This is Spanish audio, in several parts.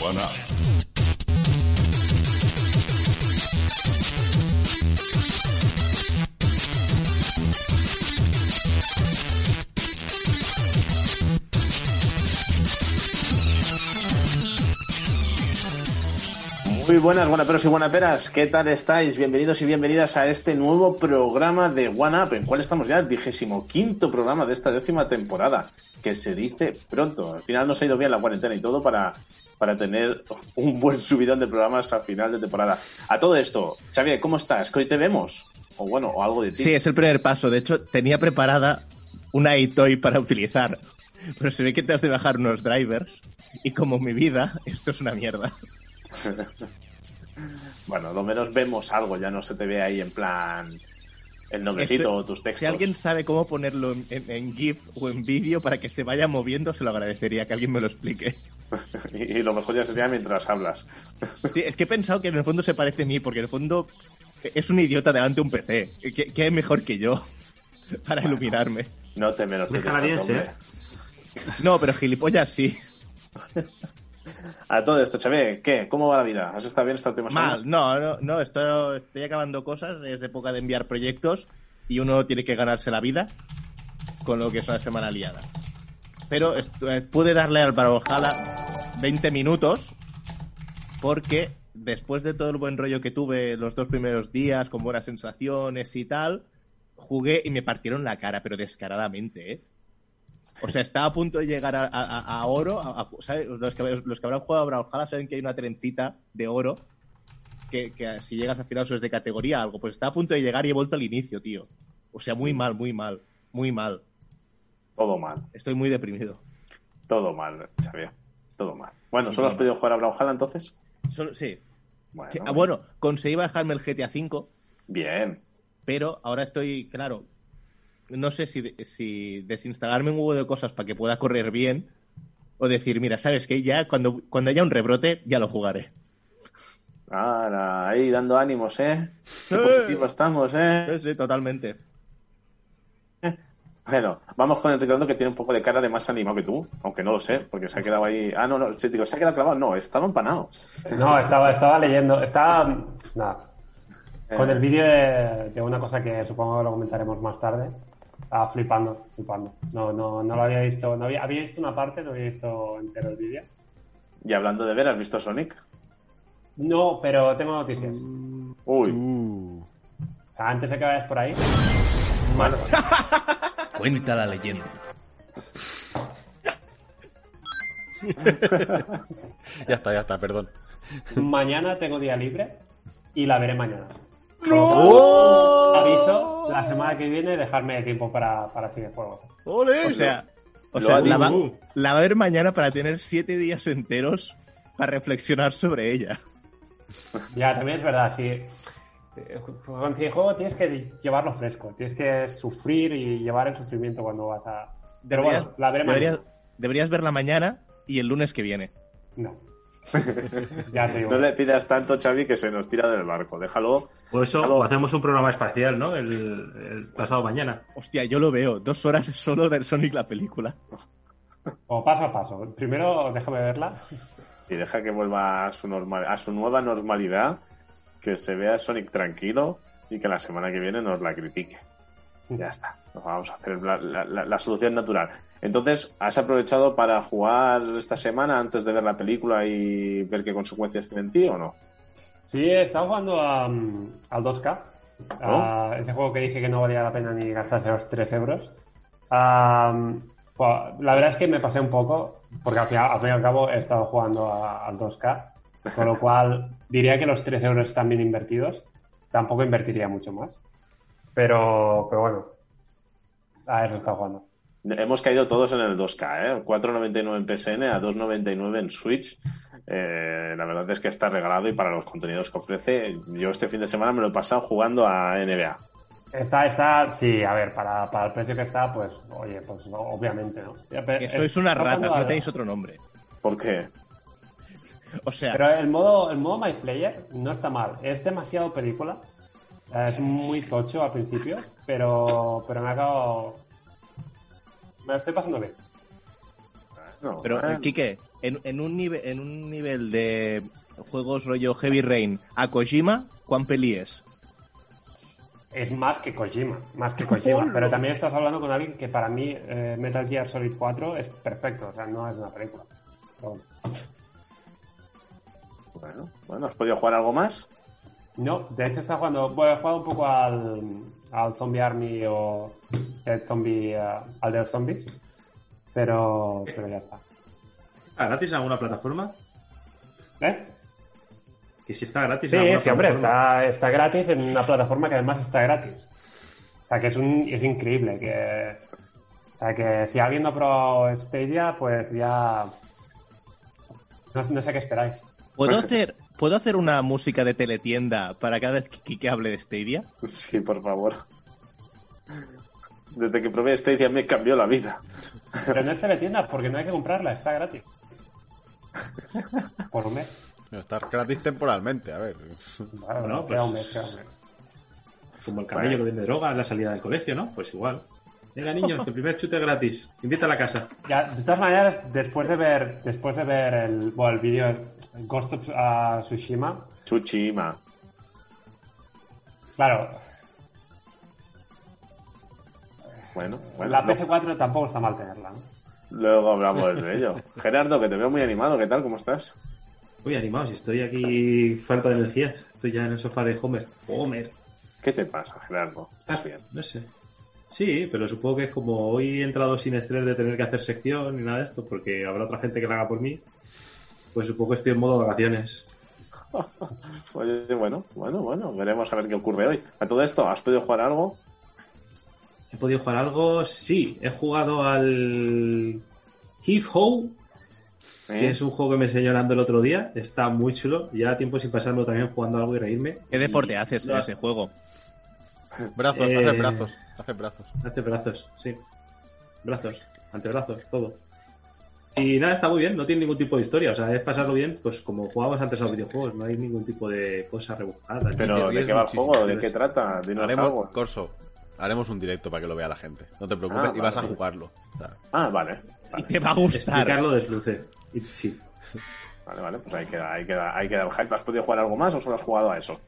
One up. Muy buenas, buenas y buenas peras. ¿Qué tal estáis? Bienvenidos y bienvenidas a este nuevo programa de One Up, en cual estamos ya el vigésimo quinto programa de esta décima temporada, que se dice pronto. Al final nos ha ido bien la cuarentena y todo para, para tener un buen subidón de programas a final de temporada. A todo esto, Xavier, ¿cómo estás? ¿Que hoy te vemos? O bueno, o algo de ti. Sí, es el primer paso. De hecho, tenía preparada una iToy para utilizar. Pero se ve que te has de bajar unos drivers. Y como mi vida, esto es una mierda. bueno, lo menos vemos algo, ya no se te ve ahí en plan el nombrecito Esto- o tus textos. Si alguien sabe cómo ponerlo en, en- en GIF o en vídeo para que se vaya moviendo, se lo agradecería que alguien me lo explique. y, y lo mejor ya sería mientras hablas. Sí, es que he pensado que en el fondo se parece a mí, porque en el fondo es un idiota delante de un PC. ¿Qué, qué es mejor que yo para iluminarme? No te menos Es canadiense, ¿eh? No, pero gilipollas sí. A todo esto, Xavier, ¿qué? ¿Cómo va la vida? ¿Has estado bien esta última Mal, semana? no, no, no estoy, estoy acabando cosas, es época de enviar proyectos y uno tiene que ganarse la vida con lo que es una semana liada. Pero eh, pude darle al Brawlhalla 20 minutos porque después de todo el buen rollo que tuve los dos primeros días, con buenas sensaciones y tal, jugué y me partieron la cara, pero descaradamente, ¿eh? O sea, estaba a punto de llegar a, a- a oro. a- a- ¿sabes? Los, que, los que habrán jugado a Brawlhalla saben que hay una trencita de oro que, que si llegas al final eso es de categoría algo. Pues estaba a punto de llegar y he vuelto al inicio, tío. O sea, muy mal, muy mal, muy mal. Todo mal, Estoy muy deprimido. todo mal, Xavier. Todo mal. Bueno, Sí, ¿solo has podido jugar a Brawlhalla entonces? Solo- sí. Bueno, Sí, ah, bueno, conseguí bajarme el GTA V, Bien. pero ahora estoy, claro, no sé si, si desinstalarme un huevo de cosas para que pueda correr bien o decir, mira, ¿sabes qué? Ya cuando, cuando haya un rebrote, ya lo jugaré. Ahora, ahí dando ánimos, ¿eh? Qué Eh. positivo estamos, ¿eh? Sí, sí, totalmente. Bueno, vamos con el Ricardo que tiene un poco de cara de más animado que tú, aunque no lo sé, porque se ha quedado ahí. Ah, no, no, sí, digo, se ha quedado clavado. No, estaba empanado. No, estaba, estaba leyendo, estaba, nada, con Eh, el vídeo de, de una cosa que supongo que lo comentaremos más tarde, estaba flipando, flipando. No, no, no lo había visto, no había, había visto una parte, no había visto entero el vídeo. Y hablando de ver, ¿has visto Sonic? No, pero tengo noticias. Uy, O sea, antes de que vayas por ahí, bueno, Cuenta la leyenda. Ya está, ya está, perdón. mañana tengo día libre y la veré mañana. Aviso, la semana que viene dejarme tiempo para, para videojuegos. O sea, o sea la, va, la va a ver mañana para tener siete días enteros para reflexionar sobre ella. Ya, también es verdad, sí. Con videojuego tienes que llevarlo fresco, tienes que sufrir y llevar el sufrimiento cuando vas a... Pero Deberías, bueno, la veré deberías, mañana. deberías verla mañana y el lunes que viene. No. ya te digo. no le pidas tanto, Xavi, que se nos tira del barco. Déjalo. Por eso hacemos un programa especial, ¿no? El, el pasado mañana. Hostia, yo lo veo. Dos horas solo del Sonic la película. O paso a paso. Primero déjame verla. Y deja que vuelva a su, normal, a su nueva normalidad, que se vea Sonic tranquilo y que la semana que viene nos la critique. Ya está. Nos vamos a hacer la, la- la- la solución natural. Entonces, ¿has aprovechado para jugar esta semana antes de ver la película y ver qué consecuencias tiene en ti o no? Sí, he estado jugando a, mm, al 2K. a ese juego que dije que no valía la pena ni gastarse los 3 euros. Ah, pues, la verdad es que me pasé un poco, porque al, final- al fin y al cabo he estado jugando a- al 2K, con lo cual diría que los 3 euros están bien invertidos. Tampoco invertiría mucho más. Pero, pero bueno, a eso he estado jugando. Hemos caído todos en el 2K, ¿eh? 4.99 en PSN a 2.99 en Switch. Eh, la verdad es que está regalado y para los contenidos que ofrece, yo este fin de semana me lo he pasado jugando a NBA. Está, está, sí, a ver, para, para el precio que está, pues, oye, pues no, obviamente, ¿no? Que sois unas ratas, jugando no tenéis otro nombre. ¿Por qué? O sea, Pero el modo, el modo My Player no está mal. Es demasiado película. Es muy tocho al principio, pero, pero me ha acabado. Me lo estoy pasando bien. No, Pero, eh, eh, Quique, en, en, un nivel, en un nivel de juegos rollo Heavy Rain a Kojima, ¿cuán peli es? Es más que Kojima, más que Kojima. Pero también estás hablando con alguien que para mí eh, Metal Gear Solid 4 es perfecto, o sea, no es una película. Bueno, bueno, ¿has podido jugar algo más? No, de hecho está jugando, bueno, he jugado un poco al, al Zombie Army o el Zombie, eh, al de los zombies, pero, pero ya está. ¿Está gratis en alguna plataforma? ¿Eh? Que si está gratis Sí, en alguna sí, hombre, está, está gratis en una plataforma que además está gratis. O sea, que es, un, es increíble. Que, o sea, que si alguien no ha probado Stadia, pues ya... No, no sé qué esperáis. ¿Puedo hacer, ¿Puedo hacer una música de teletienda para cada vez que hable de Stadia? Sí, por favor. Desde que probé Stadia me cambió la vida. Pero no es teletienda, porque no hay que comprarla, está gratis. Por un mes. Estar gratis temporalmente, a ver. Bueno, un pues- mes, un mes. Como el camello que vende droga en la salida del colegio, ¿no? Pues igual. Venga, niños, el primer chute gratis. Invita a la casa. Ya, de todas maneras, después de ver, después de ver el, bueno, el vídeo Ghost of ah, Tsushima, Chuchima. claro, Bueno, bueno. la lo- PS4 tampoco está mal tenerla, ¿no? Luego hablamos de ello. Gerardo, que te veo muy animado. ¿Qué tal? ¿Cómo estás? Uy, animados, estoy aquí falta de energía. Estoy ya en el sofá de Homer. Homer. ¿Qué te pasa, Gerardo? ¿Estás bien? No sé. Sí, pero supongo que es como hoy he entrado sin estrés de tener que hacer sección ni nada de esto, porque habrá otra gente que lo haga por mí. Pues supongo que estoy en modo vacaciones. Oye, bueno, bueno, bueno. Veremos a ver qué ocurre hoy. A todo esto, ¿has podido jugar algo? ¿He podido jugar algo? Sí, he jugado al Heave Ho, ¿Eh? que es un juego que me enseñó Nando el otro día. Está muy chulo. Ya tiempo sin pasarlo también jugando algo y reírme. ¿Qué deporte Y- haces en No, ese juego? Brazos, Eh, hacer brazos, hacer brazos. Hace brazos, sí. Brazos, antebrazos, todo. Y nada, está muy bien, no tiene ningún tipo de historia. O sea, es pasarlo bien, pues como jugábamos antes a los videojuegos, no hay ningún tipo de cosa rebuscada. Pero, ¿de qué va el juego? ¿De qué trata? Dinos Haremos, algo. Corso, haremos un directo para que lo vea la gente. No te preocupes, Ah, y vas a vale. jugarlo. Ah, vale. Y Vale, te va a gustar. Explicarlo desluce. Y, sí. vale, vale. Pues ahí queda, ahí, queda, ahí queda el hype. ¿Has podido jugar algo más o solo has jugado a eso?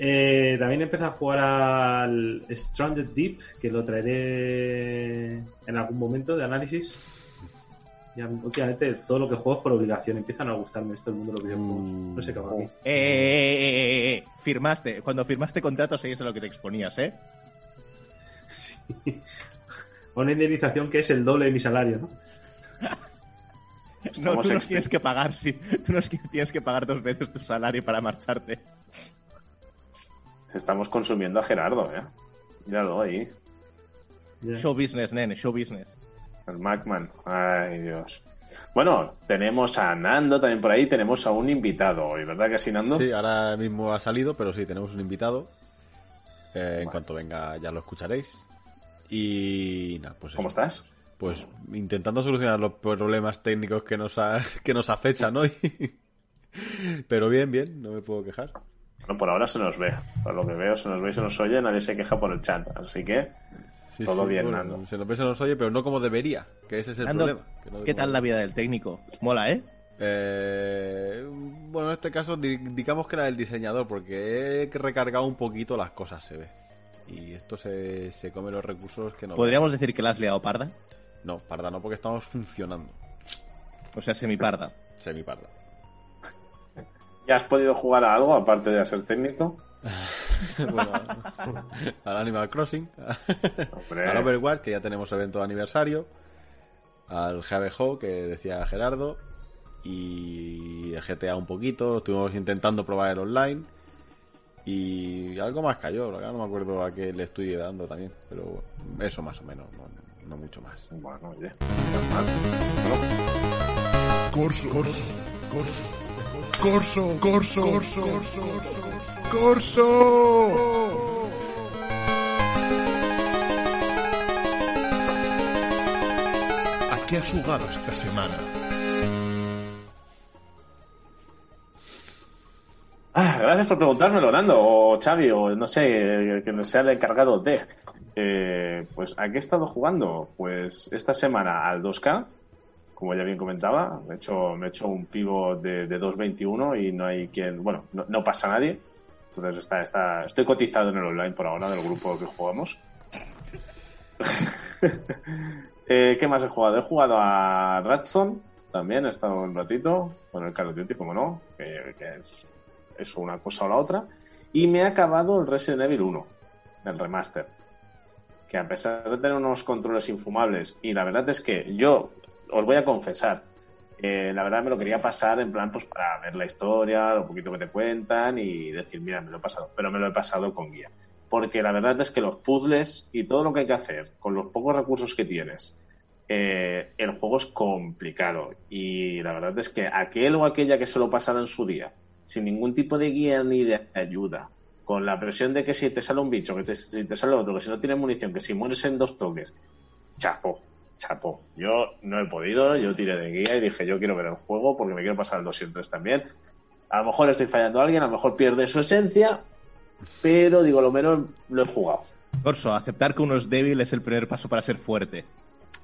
Eh, también empecé a jugar al Stranded Deep, que lo traeré en algún momento de análisis. Ya, últimamente todo lo que juego es por obligación. Empiezan a gustarme esto el mundo de los videojuegos. Mm. No sé qué va a mí. Eh, eh, eh, eh, eh, Firmaste. Cuando firmaste contrato sabías a lo que te exponías, ¿eh? Una indemnización que es el doble de mi salario, ¿no? No, tú nos exp- tienes que pagar, sí. Tú nos tienes que pagar dos veces tu salario para marcharte. Estamos consumiendo a Gerardo, ¿eh? Míralo ahí. Ya. Show business, nene, show business. El Macman. Ay, Dios. Bueno, tenemos a Nando también por ahí. Tenemos a un invitado hoy, ¿verdad que sí, Nando? Sí, ahora mismo ha salido, pero sí, tenemos un invitado. Eh, En cuanto venga ya lo escucharéis. Y nada, pues ¿Cómo eso. estás? Pues intentando solucionar los problemas técnicos que nos, ha- que nos acechan hoy. Pero bien, bien, no me puedo quejar. Bueno, por ahora se nos ve. Por lo que veo, se nos ve y se nos oye. Nadie se queja por el chat. Así que, Sí, Todo sí, bien, bueno, Nando. Se nos ve, se nos oye, pero no como debería, que ese es el Nando, problema. que no ¿Qué tal la vida del técnico? Mola, ¿eh? Eh, bueno, en este caso di- digamos que era el diseñador, porque he recargado un poquito las cosas, se ve. Y esto se, se come los recursos que no. ¿Podríamos decir que la has liado parda? No, parda no, porque estamos funcionando. O sea, semiparda. Semi-parda. ¿ya has podido jugar a algo aparte de ser técnico? bueno, al Animal Crossing, Hombre. al Overwatch, que ya tenemos evento de aniversario, al GBHO, que decía Gerardo, y el GTA un poquito, estuvimos intentando probar el online, y algo más cayó, la verdad no me acuerdo a qué le estoy dando también, pero eso más o menos, no, no mucho más. Bueno, oye. Corso, corso, corso, corso, corso, corso, corso, corso. ¿A qué has jugado esta semana? Ah, gracias por preguntármelo, Nando, o Xavi, o no sé, que sea el encargado de. Eh, pues, ¿a qué he estado jugando? Pues esta semana al 2K, como ya bien comentaba. Me he hecho, me he hecho un pivo de, de 2.21 y no hay quien. Bueno, no, no pasa nadie. Entonces está, está, estoy cotizado en el online por ahora del grupo que jugamos. Eh, ¿Qué más he jugado? He jugado a Ratson también, he estado un ratito con el Call of Duty, como no, que es, es una cosa o la otra. Y me he acabado el Resident Evil 1, el remaster. Que a pesar de tener unos controles infumables, y la verdad es que yo os voy a confesar, eh, la verdad me lo quería pasar en plan pues para ver la historia, lo poquito que te cuentan y decir, mira, me lo he pasado, pero me lo he pasado con guía. Porque la verdad es que los puzzles y todo lo que hay que hacer con los pocos recursos que tienes, eh, el juego es complicado. Y la verdad es que aquel o aquella que se lo pasara en su día, sin ningún tipo de guía ni de ayuda, con la presión de que si te sale un bicho, que te- si te sale otro, que si no tienes munición, que si mueres en dos toques, chapo, chapo. Yo no he podido, yo tiré de guía y dije, yo quiero ver el juego porque me quiero pasar el 203 también. A lo mejor estoy fallando a alguien, a lo mejor pierde su esencia, pero digo, lo menos lo he jugado. Corso, aceptar que uno es débil es el primer paso para ser fuerte.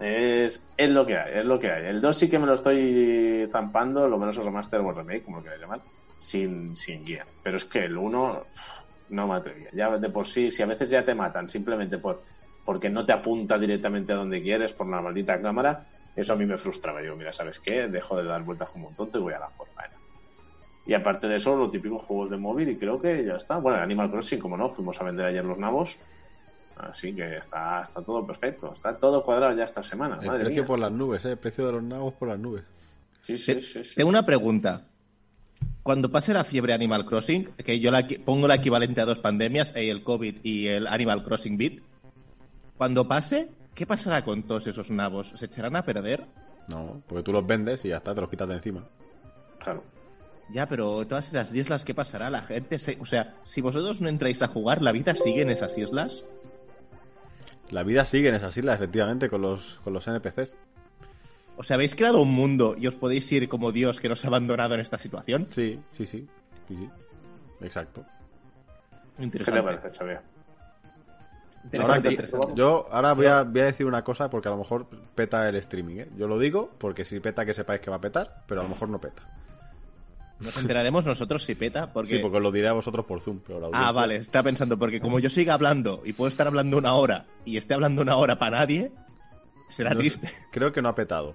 Es, es lo que hay, es lo que hay. El 2 sí que me lo estoy zampando, lo menos el remaster o el remake, como lo queráis llamar, sin, sin guía. Pero es que el 1 no me atrevía. Ya de por sí, si a veces ya te matan simplemente por porque no te apunta directamente a donde quieres por la maldita cámara, eso a mí me frustraba. Digo, mira, ¿sabes qué? Dejo de dar vueltas como un tonto y voy a la por faena. Y aparte de eso, los típicos juegos de móvil y creo que ya está. Bueno, Animal Crossing, como no, fuimos a vender ayer los nabos. Así que está, está todo perfecto. Está todo cuadrado ya esta semana. El Madre precio mía. por las nubes, ¿eh? El precio de los nabos por las nubes. Sí, sí, Te- sí, sí. Tengo una pregunta. Cuando pase la fiebre Animal Crossing, que yo la, pongo la equivalente a dos pandemias, eh, el COVID y el Animal Crossing Beat, cuando pase, ¿qué pasará con todos esos nabos? ¿Se echarán a perder? No, porque tú los vendes y ya está, te los quitas de encima. Claro. Ya, pero todas esas islas, ¿qué pasará? La gente se... O sea, si vosotros no entráis a jugar, ¿la vida sigue en esas islas? La vida sigue en esas islas, efectivamente, con los, con los NPCs. O sea, habéis creado un mundo y os podéis ir como Dios que nos ha abandonado en esta situación. Sí, sí, sí. sí, sí. Exacto. ¿Qué Interesante. te parece, Xavier? Interesante, Ahora yo ahora voy a, voy a decir una cosa porque a lo mejor peta el streaming. ¿eh? Yo lo digo porque si peta que sepáis que va a petar, pero a lo mejor no peta. Nos enteraremos nosotros si peta, porque... Sí, porque os lo diré a vosotros por Zoom. Pero la Ah, vale, está pensando, porque como yo siga hablando y puedo estar hablando una hora y esté hablando una hora para nadie, será No triste. Creo que no ha petado.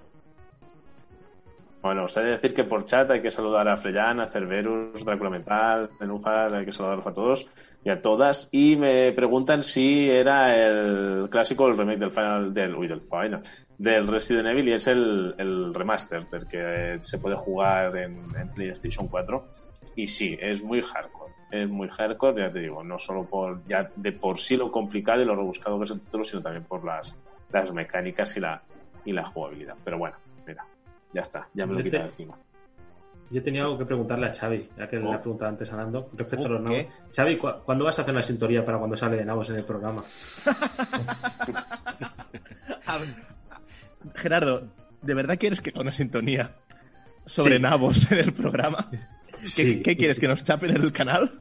Bueno, os he de decir que por chat hay que saludar a Freyan, a Cerberus, Drácula Mental, Nenúfar, hay que saludarlos a todos y a todas. Y me preguntan si era el clásico, el remake del Final, del, uy, del Final, del Resident Evil y es el, el remaster, del que se puede jugar en, en PlayStation 4. Y sí, es muy hardcore. Es muy hardcore, ya te digo, no solo por ya de por sí lo complicado y lo rebuscado que es el título, sino también por las, las mecánicas y la, y la jugabilidad. Pero bueno, mira, ya está, ya me lo he quitado encima. Yo tenía algo que preguntarle a Xavi, ya que le Oh. ha preguntado antes a Nando, respecto a Oh, los nabos. ¿qué? Xavi, ¿cu- ¿cuándo vas a hacer una sintonía para cuando sale de nabos en el programa? Gerardo, ¿de verdad quieres que haga una sintonía sobre Sí. nabos en el programa? ¿Qué, Sí. qué quieres, que nos chapen en el canal?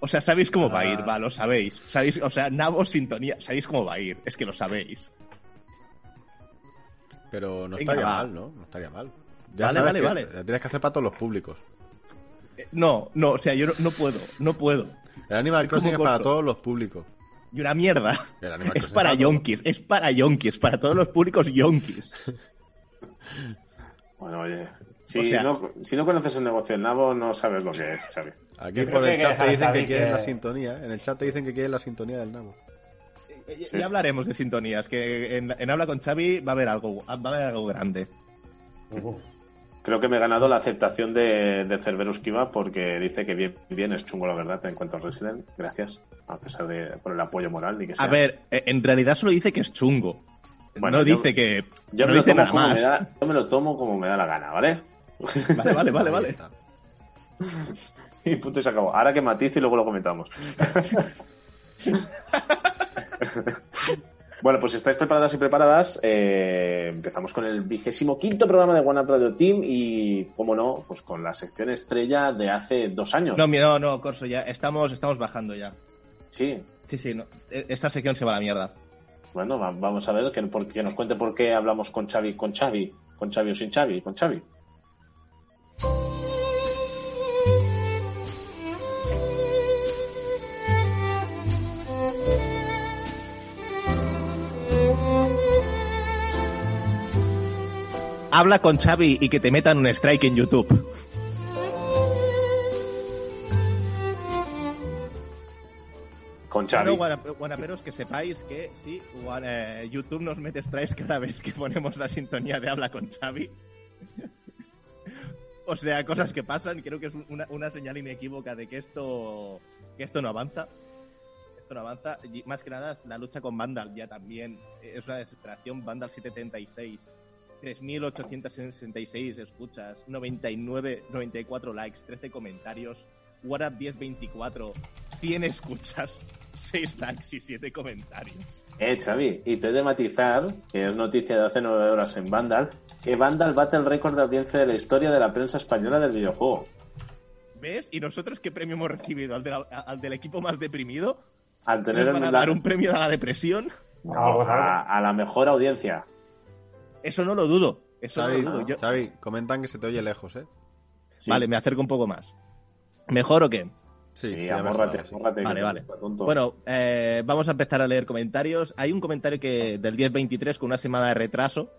O sea, ¿sabéis cómo va a ir? Ah. Va, lo sabéis. ¿Sabéis? O sea, nabos, sintonía, ¿sabéis cómo va a ir? Es que lo sabéis. Pero no Venga, estaría va. mal, ¿no? No estaría mal. Vale, sabes vale, vale. La tienes que hacer para todos los públicos. Eh, No, no, o sea, yo no, no puedo, no puedo. El Animal Es Crossing es para Corso. todos los públicos. Y una mierda. El Animal Es para yonkis, es para yonkis, para todos los públicos yonkis. Bueno, oye, si, O sea- no, si no conoces el negocio del nabo, no sabes lo que es, Xavi. Aquí por el chat te dicen que quieren que- la sintonía. En el chat te dicen que quieren la sintonía del nabo. Eh, Ya hablaremos de sintonías, que en, en Habla con Xavi va a haber algo, va a haber algo grande. Creo que me he ganado la aceptación de, de Cerberus Kiva porque dice que bien, bien es chungo la verdad en cuanto al Resident. Gracias, a pesar de por el apoyo moral ni que sea. A ver, eh, en realidad solo dice que es chungo. Bueno, no yo- dice que. yo no me, lo dice tomo nada me más. da, yo me lo tomo como me da la gana, ¿vale? Vale, vale, vale, vale. Y punto y se acabó. Ahora que matice y luego lo comentamos. bueno, pues si estáis preparadas y preparadas, eh, empezamos con el vigésimo quinto programa de One Up Radio Team y, como no, pues con la sección estrella de hace dos años. No, mira, no, no, Corso, ya estamos, estamos bajando ya. Sí, Sí, sí, no. e- esta sección se va a la mierda. Bueno, va- vamos a ver que, que nos cuente por qué hablamos con Xavi, con Xavi, con Xavi o sin Xavi, con Xavi. Habla con Xavi y que te metan un strike en YouTube. Con Xavi. Bueno, guana- guanaperos, que sepáis que sí, guana- eh, YouTube nos mete strikes cada vez que ponemos la sintonía de Habla con Xavi. o sea, cosas que pasan. Creo que es una, una señal inequívoca de que esto, que esto no avanza. Esto no avanza. Y más que nada, la lucha con Vandal ya también es una desesperación. Vandal 736. 3.866 escuchas, 99, 94 likes, 13 comentarios, WhatsApp 1024, 100 escuchas, 6 likes y 7 comentarios. Eh, Xavi, y te he de matizar, que es noticia de hace nueve horas en Vandal, que Vandal bate el récord de audiencia de la historia de la prensa española del videojuego. ¿Ves? ¿Y nosotros qué premio hemos recibido? ¿Al, de la- al del equipo más deprimido? Al tener ¿Nos van a la- dar un premio a la depresión? Algo es algo. a, a la mejor audiencia. Eso no lo dudo. Eso Xavi, no lo dudo. Yo- Xavi, comentan que se te oye lejos, ¿eh? Sí. Vale, me acerco un poco más. ¿Mejor o qué? Sí, Sí, ya me amórrate, sí. amórrate, Vale, vale. tonto. Bueno, eh, vamos a empezar a leer comentarios. Hay un comentario que del 1023 con una semana de retraso,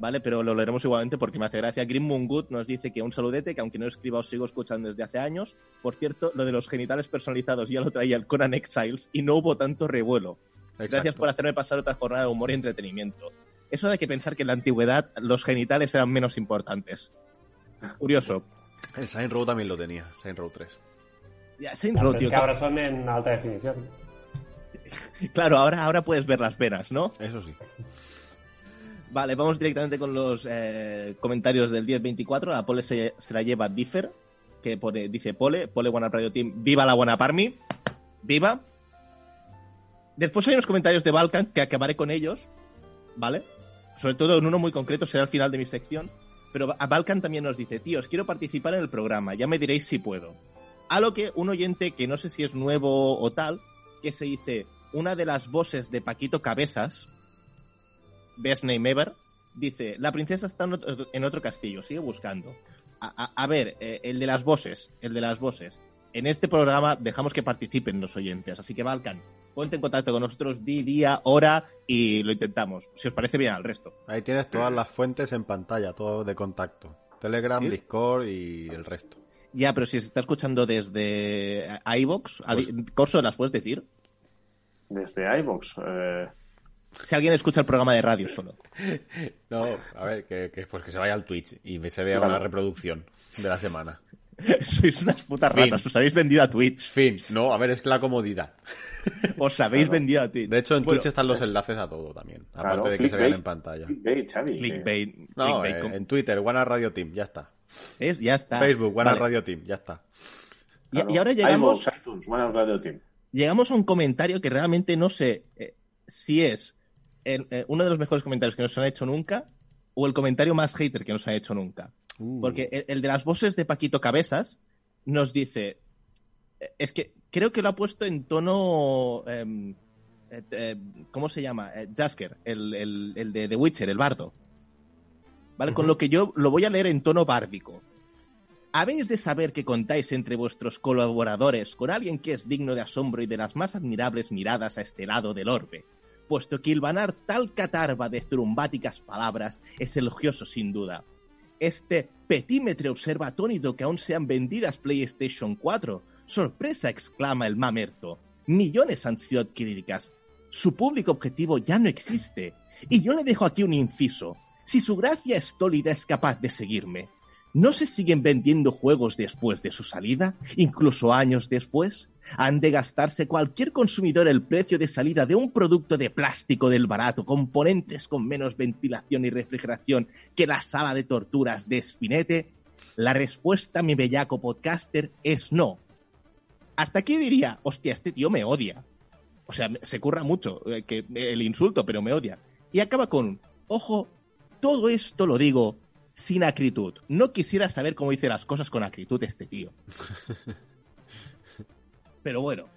¿vale? Pero lo leeremos igualmente porque me hace gracia. Green Moon Good nos dice que un saludete, que aunque no escriba os sigo escuchando desde hace años. Por cierto, lo de los genitales personalizados ya lo traía el Conan Exiles y no hubo tanto revuelo. Gracias por hacerme pasar otra jornada de humor y entretenimiento. Eso de que pensar que en la antigüedad los genitales eran menos importantes. Curioso. El Saint Row también lo tenía, Saint Row 3. Ya, Saints Pero Row, es tío, que ahora son en alta definición. Claro, ahora, ahora puedes ver las penas, ¿no? Eso sí. Vale, vamos directamente con los eh, comentarios del 1024. La Pole se, se la lleva Differ, que pone, dice Pole, Pole One Up Radio Team, viva la One Up Army, viva. Después hay unos comentarios de Balkan que acabaré con ellos, ¿vale? Sobre todo en uno muy concreto, será al final de mi sección. Pero a Balkan también nos dice, tíos, quiero participar en el programa, ya me diréis si puedo. A lo que un oyente que no sé si es nuevo o tal, que se dice, una de las voces de Paquito Cabezas, Best Name Ever, dice, la princesa está en otro, castillo, sigue buscando. A ver, eh, el de las voces, el de las voces. En este programa dejamos que participen los oyentes, así que Balkan, ponte en contacto con nosotros, di día, hora y lo intentamos. Si os parece bien al resto. Ahí tienes todas las fuentes en pantalla, todo de contacto. Telegram, ¿Sí? Discord y el resto. Ya, pero si se está escuchando desde eh, iVoox, Ali- Corso, ¿las puedes decir? Desde iVoox. eh, Si alguien escucha el programa de radio solo. No, a ver, que, que, pues que se vaya al Twitch y se vea Claro. una reproducción de la semana. Sois unas putas Fin. ratas, os habéis vendido a Twitch. Fin, no, a ver, es que la comodidad. Os habéis vendido a Twitch. De hecho, en Bueno, Twitch están los enlaces a todo también. Aparte Claro, de que se vean en pantalla. clickbait, Xavi. Clickbait. No, clickbait, eh, en Twitter, One Radio Team, ya está. ¿Ves? Ya está. Facebook, Vale. Radio Team, ya está. Y, Claro. y ahora llegamos, iVoox, iTunes, Radio Team. llegamos a un comentario que realmente no sé eh, si es el- eh, uno de los mejores comentarios que nos han hecho nunca o el comentario más hater que nos han hecho nunca. Uh. Porque el, el de las voces de Paquito Cabezas nos dice. eh, Es que creo que lo ha puesto en tono. em, eh, eh, ¿Cómo se llama? Eh, Jasker, el, el- el de The Witcher, el bardo. ¿Vale? Con lo que yo lo voy a leer en tono bárdico. Habéis de saber que contáis entre vuestros colaboradores con alguien que es digno de asombro y de las más admirables miradas a este lado del orbe, puesto que hilvanar tal catarba de zurumbáticas palabras es elogioso sin duda. Este petímetre observa atónito que aún sean vendidas PlayStation 4. ¡Sorpresa! exclama el mamerto. Millones han sido adquiridas. Su público objetivo ya no existe. Y yo le dejo aquí un inciso. Si su gracia estólida es capaz de seguirme, ¿no se siguen vendiendo juegos después de su salida? ¿Incluso años después? ¿Han de gastarse cualquier consumidor el precio de salida de un producto de plástico del barato, componentes con menos ventilación y refrigeración que la sala de torturas de Spinete? La respuesta, mi bellaco podcaster, es no. Hasta aquí diría, hostia, este tío me odia. O sea, se curra mucho eh, que el insulto, pero me odia. Y acaba con, ojo, todo esto lo digo sin acritud. No quisiera saber cómo dice las cosas con acritud este tío. Pero bueno,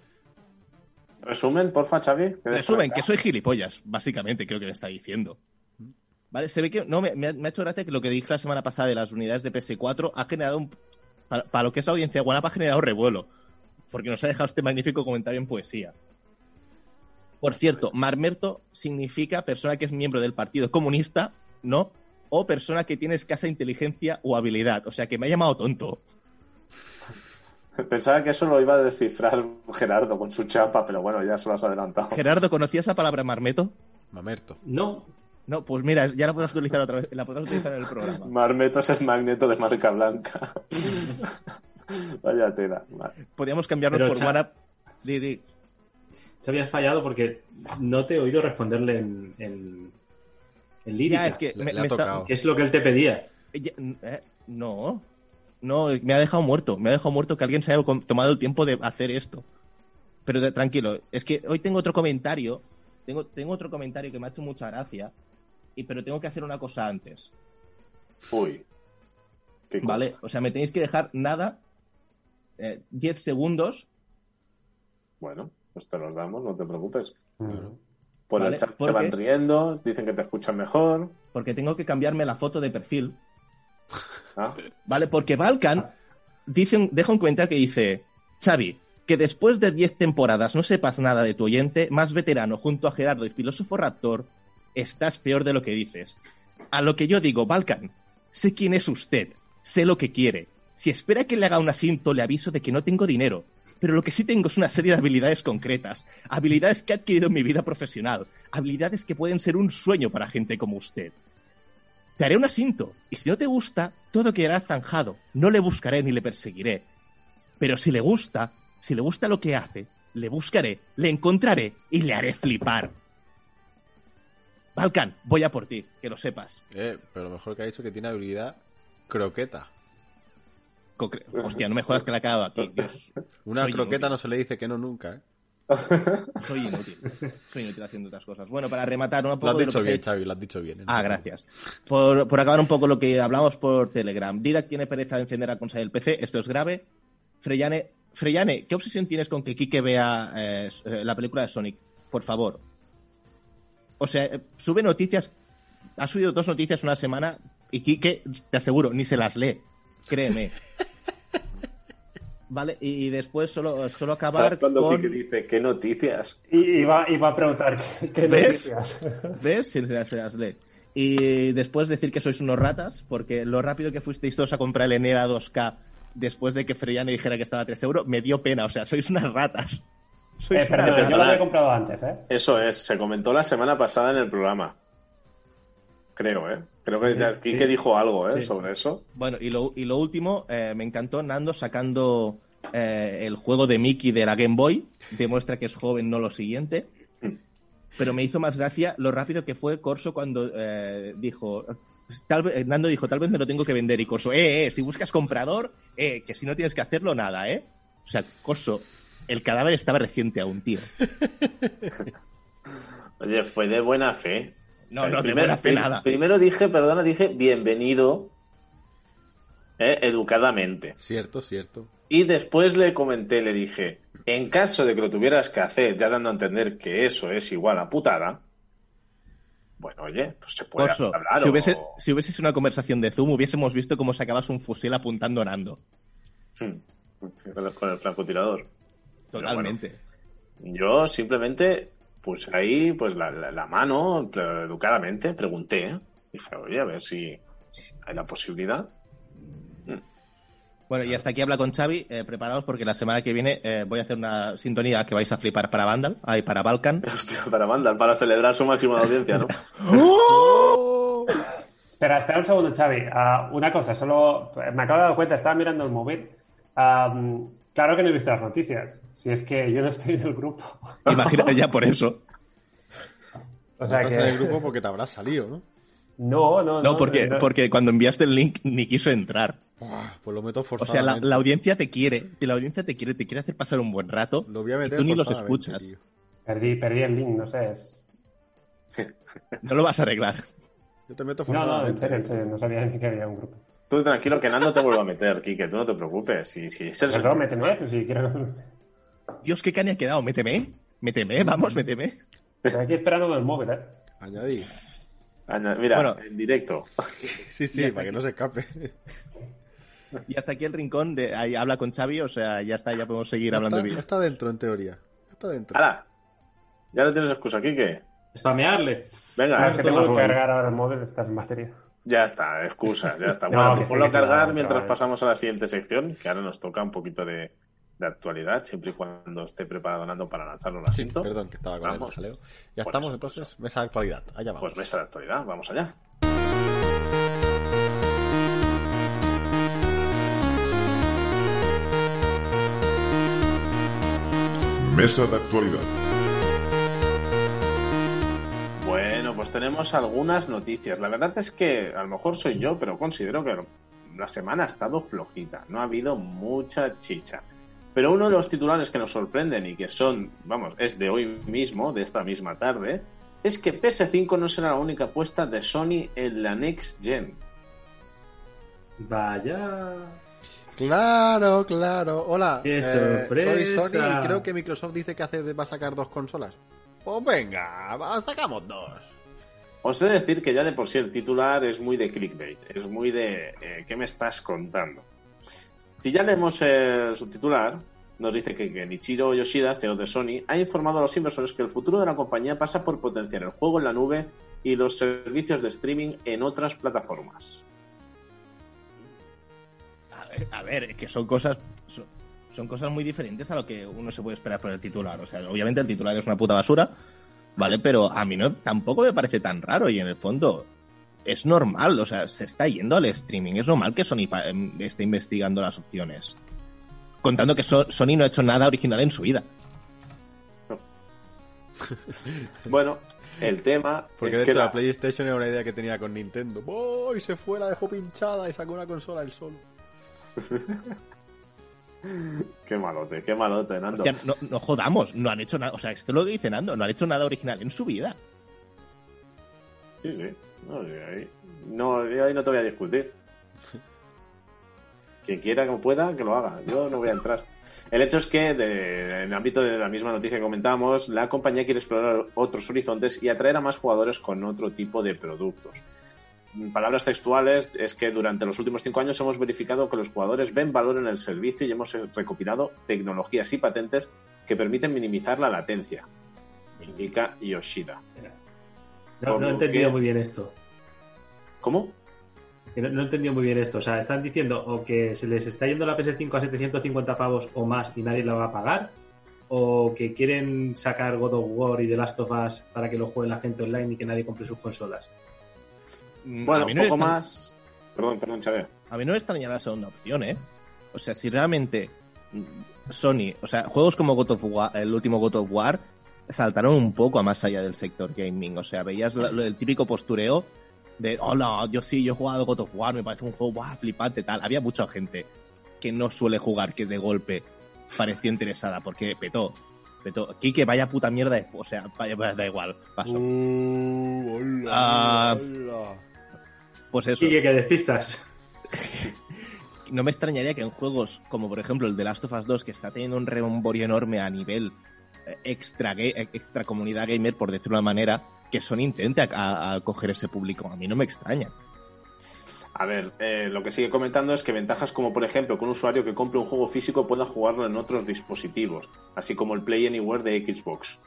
Resumen, porfa, Xavi. ¿Qué Resumen, que soy gilipollas, básicamente, creo que me está diciendo. Vale, se ve que. No, me, me ha, me ha hecho gracia que lo que dije la semana pasada de las unidades de PS4 ha generado un. Para, para lo que es la audiencia de Guanapa ha generado revuelo. Porque nos ha dejado este magnífico comentario en poesía. Por cierto, marmerto significa persona que es miembro del Partido Comunista, ¿no? O persona que tiene escasa inteligencia o habilidad. O sea, que me ha llamado tonto. Pensaba que eso lo iba a descifrar Gerardo con su chapa, pero bueno, ya se lo has adelantado. Gerardo, ¿conocías la palabra marmeto? Mamerto. No, No, pues mira, ya la podrás utilizar otra vez, la podrás utilizar en el programa. Marmeto es el magneto de marca blanca. Vaya tela. Vale. Podríamos cambiarnos Pero, por Cha- WhatsApp. Di, di. se había fallado porque no te he oído responderle en, en, en lírica. Ya, es que Le- me, le ha me está- tocado. ¿Qué es lo que él te pedía? Eh, ya- eh, no, no, me ha dejado muerto. Me ha dejado muerto que alguien se haya tomado el tiempo de hacer esto. Pero de- tranquilo, es que hoy tengo otro comentario. Tengo, tengo otro comentario que me ha hecho mucha gracia. Y, pero tengo que hacer una cosa antes. Uy. Qué cosa. ¿Vale? O sea, me tenéis que dejar nada. eh, 10 segundos. Bueno, pues te los damos, no te preocupes. Mm. Por Vale, el chat ¿por se van riendo, dicen que te escuchan mejor. Porque tengo que cambiarme la foto de perfil. Ah, ¿Vale? Porque Balkan dice deja un comentario que dice: Xavi, que después de 10 temporadas no sepas nada de tu oyente, más veterano junto a Gerardo y filósofo Raptor, estás peor de lo que dices. A lo que yo digo, Balkan, sé quién es usted, sé lo que quiere. Si espera que le haga un asinto, le aviso de que no tengo dinero. Pero lo que sí tengo es una serie de habilidades concretas, habilidades que he adquirido en mi vida profesional, habilidades que pueden ser un sueño para gente como usted. Te haré un asinto, y si no te gusta, todo quedará zanjado. No le buscaré ni le perseguiré. Pero si le gusta, si le gusta lo que hace, le buscaré, le encontraré y le haré flipar. Balkan, voy a por ti, que lo sepas. Eh, pero mejor que ha dicho que tiene habilidad croqueta. Hostia, no me jodas que la he cagado aquí. Dios, Una Soy croqueta inútil. no se le dice que no nunca, ¿eh? soy inútil. Soy inútil haciendo otras cosas. Bueno, para rematar un Lo poco has dicho lo que se- bien, Xavi, lo has dicho bien. Ah, gracias. Por, por acabar un poco lo que hablamos por Telegram. Didac tiene pereza de encender la consola del PC. Esto es grave. Freyane, Freyane, ¿qué obsesión tienes con que Kike vea eh, eh, la película de Sonic? Por favor. O sea, eh, sube noticias. Ha subido dos noticias una semana y Kike, te aseguro, ni se las lee. Créeme. Vale, y, y después solo, solo acabar cuando con... Dice, ¿qué noticias? Y iba, iba a preguntar qué, qué ¿Ves? noticias. ¿Ves? Si las, lee. Y después decir que sois unos ratas, porque lo rápido que fuisteis todos a comprar el Enea 2K después de que Freyane dijera que estaba a 3 euros, me dio pena. O sea, sois unas ratas. Sois Eh, unas yo lo había comprado antes, ¿eh? Eso es, se comentó la semana pasada en el programa. Creo, ¿eh? Creo que ya Sí. Quique dijo algo, ¿eh? Sí. Sobre eso. Bueno, y lo, y lo último, eh, me encantó Nando sacando eh, el juego de Mickey de la Game Boy. Demuestra que es joven, no lo siguiente. Pero me hizo más gracia lo rápido que fue Corso cuando eh, dijo. Tal vez, Nando dijo, tal vez me lo tengo que vender. Y Corso, eh, eh, si buscas comprador, eh, que si no tienes que hacerlo, nada, eh. O sea, Corso, el cadáver estaba reciente aún, tío. Oye, fue de buena fe. No, Eh, no, de primero- nada. Primero dije, perdona, dije bienvenido eh, educadamente. Cierto, cierto. Y después le comenté, le dije, en caso de que lo tuvieras que hacer, ya dando a entender que eso es igual a putada, bueno, oye, pues se puede Corso, hablar. si o- hubiese, si hubiese sido una conversación de Zoom, hubiésemos visto cómo sacabas un fusil apuntando a Nando. Hmm, con el- con el francotirador. Totalmente. Yo simplemente puse ahí pues la, la- la mano pero educadamente, pregunté. Dije, oye, a ver si hay la posibilidad. Bueno, y hasta aquí habla con Xavi. Eh, preparaos porque la semana que viene eh, voy a hacer una sintonía que vais a flipar para Vandal, ay, para Balkan. Hostia, para mandar, para celebrar su máxima audiencia, ¿no? Espera, espera un segundo, Xavi. Ah, una cosa, solo me acabo de dar cuenta, estaba mirando el móvil. Ah, claro que no he visto las noticias. Si es que yo no estoy en el grupo. Imagínate ya por eso. O sea Estás que. en el grupo porque te habrás salido, ¿no? No, no, no. No, porque, no. porque cuando enviaste el link ni quiso entrar. Pues lo meto O sea, la, la audiencia te quiere, la audiencia te quiere, te quiere hacer pasar un buen rato. Lo voy a y meter tú ni los escuchas. tío. Perdí, perdí el link, no sé. Es... No lo vas a arreglar. Yo te meto No, no, en serio, en serio, no sabía ni que había un grupo. Tú tranquilo que Nando te vuelva a meter, Kike, tú no te preocupes. Si, si ese es el- Perdón, méteme, pues si quiero. Dios, qué caña ha quedado, méteme. Méteme, vamos, méteme. Estoy aquí esperando con el móvil, ¿eh? Añadí. Aña- Mira, Bueno. en directo. Sí, sí, para que no se escape. Y hasta aquí el rincón de ahí habla con Xavi, o sea, ya está, ya podemos seguir hablando está, de ya vídeo. está dentro, en teoría. Ya está dentro. ¡Hala! Ya no tienes excusa, Kike. Spamearle. Venga, Ah, es que tengo que cargar ahora el móvil, está en batería. Ya está, excusa, ya está. No, Bueno, sí, ponlo a cargar no, mientras pasamos a la siguiente sección, que ahora nos toca un poquito de, de actualidad, siempre y cuando esté preparado Nando para lanzarlo al Sí, perdón, que estaba con el Vamos. jaleo. Ya estamos eso, entonces, mesa de actualidad. Allá vamos. Pues mesa de actualidad, vamos allá. Mesa de actualidad. Tenemos algunas noticias. La verdad es que a lo mejor soy yo, pero considero que la semana ha estado flojita. No ha habido mucha chicha. Pero uno de los titulares que nos sorprenden y que son, vamos, es de hoy mismo, de esta misma tarde, es que PS5 no será la única apuesta de Sony en la Next Gen. Vaya. Claro, claro. Hola. ¡Qué eh, sorpresa! Soy Sony y creo que Microsoft dice que hace, va a sacar dos consolas. Pues venga, va- sacamos dos. Os he de decir que ya de por sí el titular es muy de clickbait, es muy de eh, ¿qué me estás contando? Si ya leemos el subtitular, nos dice que, que Nichiro Yoshida, CEO de Sony, ha informado a los inversores que el futuro de la compañía pasa por potenciar el juego en la nube y los servicios de streaming en otras plataformas. A ver, a ver, es que son cosas. Son, son cosas muy diferentes a lo que uno se puede esperar por el titular. O sea, obviamente el titular es una puta basura, ¿vale? Pero a mí no, tampoco me parece tan raro y en el fondo es normal. O sea, se está yendo al streaming. Es normal que Sony pa- em, esté investigando las opciones. Contando que So- Sony no ha hecho nada original en su vida. Bueno, el tema Porque es de que hecho la- la PlayStation era una idea que tenía con Nintendo. ¡Oh! Y se fue, la dejó pinchada y sacó una consola él solo. Qué malote, qué malote, Nando. O sea, no, no jodamos, no han hecho nada. O sea, es que lo que dice Nando, no han hecho nada original en su vida. Sí, sí. No, ahí, no, ahí no te voy a discutir. Quien quiera que pueda, que lo haga. Yo no voy a entrar. El hecho es que, de- en el ámbito de la misma noticia que comentábamos, la compañía quiere explorar otros horizontes y atraer a más jugadores con otro tipo de productos. En palabras textuales, es que durante los últimos cinco años hemos verificado que los jugadores ven valor en el servicio y hemos recopilado tecnologías y patentes que permiten minimizar la latencia. Indica Yoshida. No, he entendido que- muy bien esto. ¿Cómo? No, no he entendido muy bien esto. O sea, están diciendo o que se les está yendo la PS5 a 750 pavos o más y nadie la va a pagar, o que quieren sacar God of War y The Last of Us para que lo juegue la gente online y que nadie compre sus consolas. Bueno, a mí un no poco más. Perdón, perdón, Xavier. A mí no me extraña la segunda opción, ¿eh? O sea, si realmente mm, Sony, o sea, juegos como God of War, el último God of War, saltaron un poco a más allá del sector gaming. O sea, veías lo- el típico postureo de, hola, yo sí, yo he jugado God of War, me parece un juego guau, flipante, tal. Había mucha gente que no suele jugar, que de golpe parecía interesada, porque petó. Petó. Kike, vaya puta mierda, de- o sea, vaya, vaya, da igual, paso. Uh, hola, Ah. hola. Pues eso. Y que, que despistas. no me extrañaría que en juegos como por ejemplo el de Last of Us 2 que está teniendo un remborio enorme a nivel eh, extra eh, extra comunidad gamer por decirlo de una manera que Sony intente a, a- a coger ese público a mí no me extraña A ver, eh, lo que sigue comentando es que ventajas como, por ejemplo, que un usuario que compre un juego físico pueda jugarlo en otros dispositivos, así como el Play Anywhere de Xbox.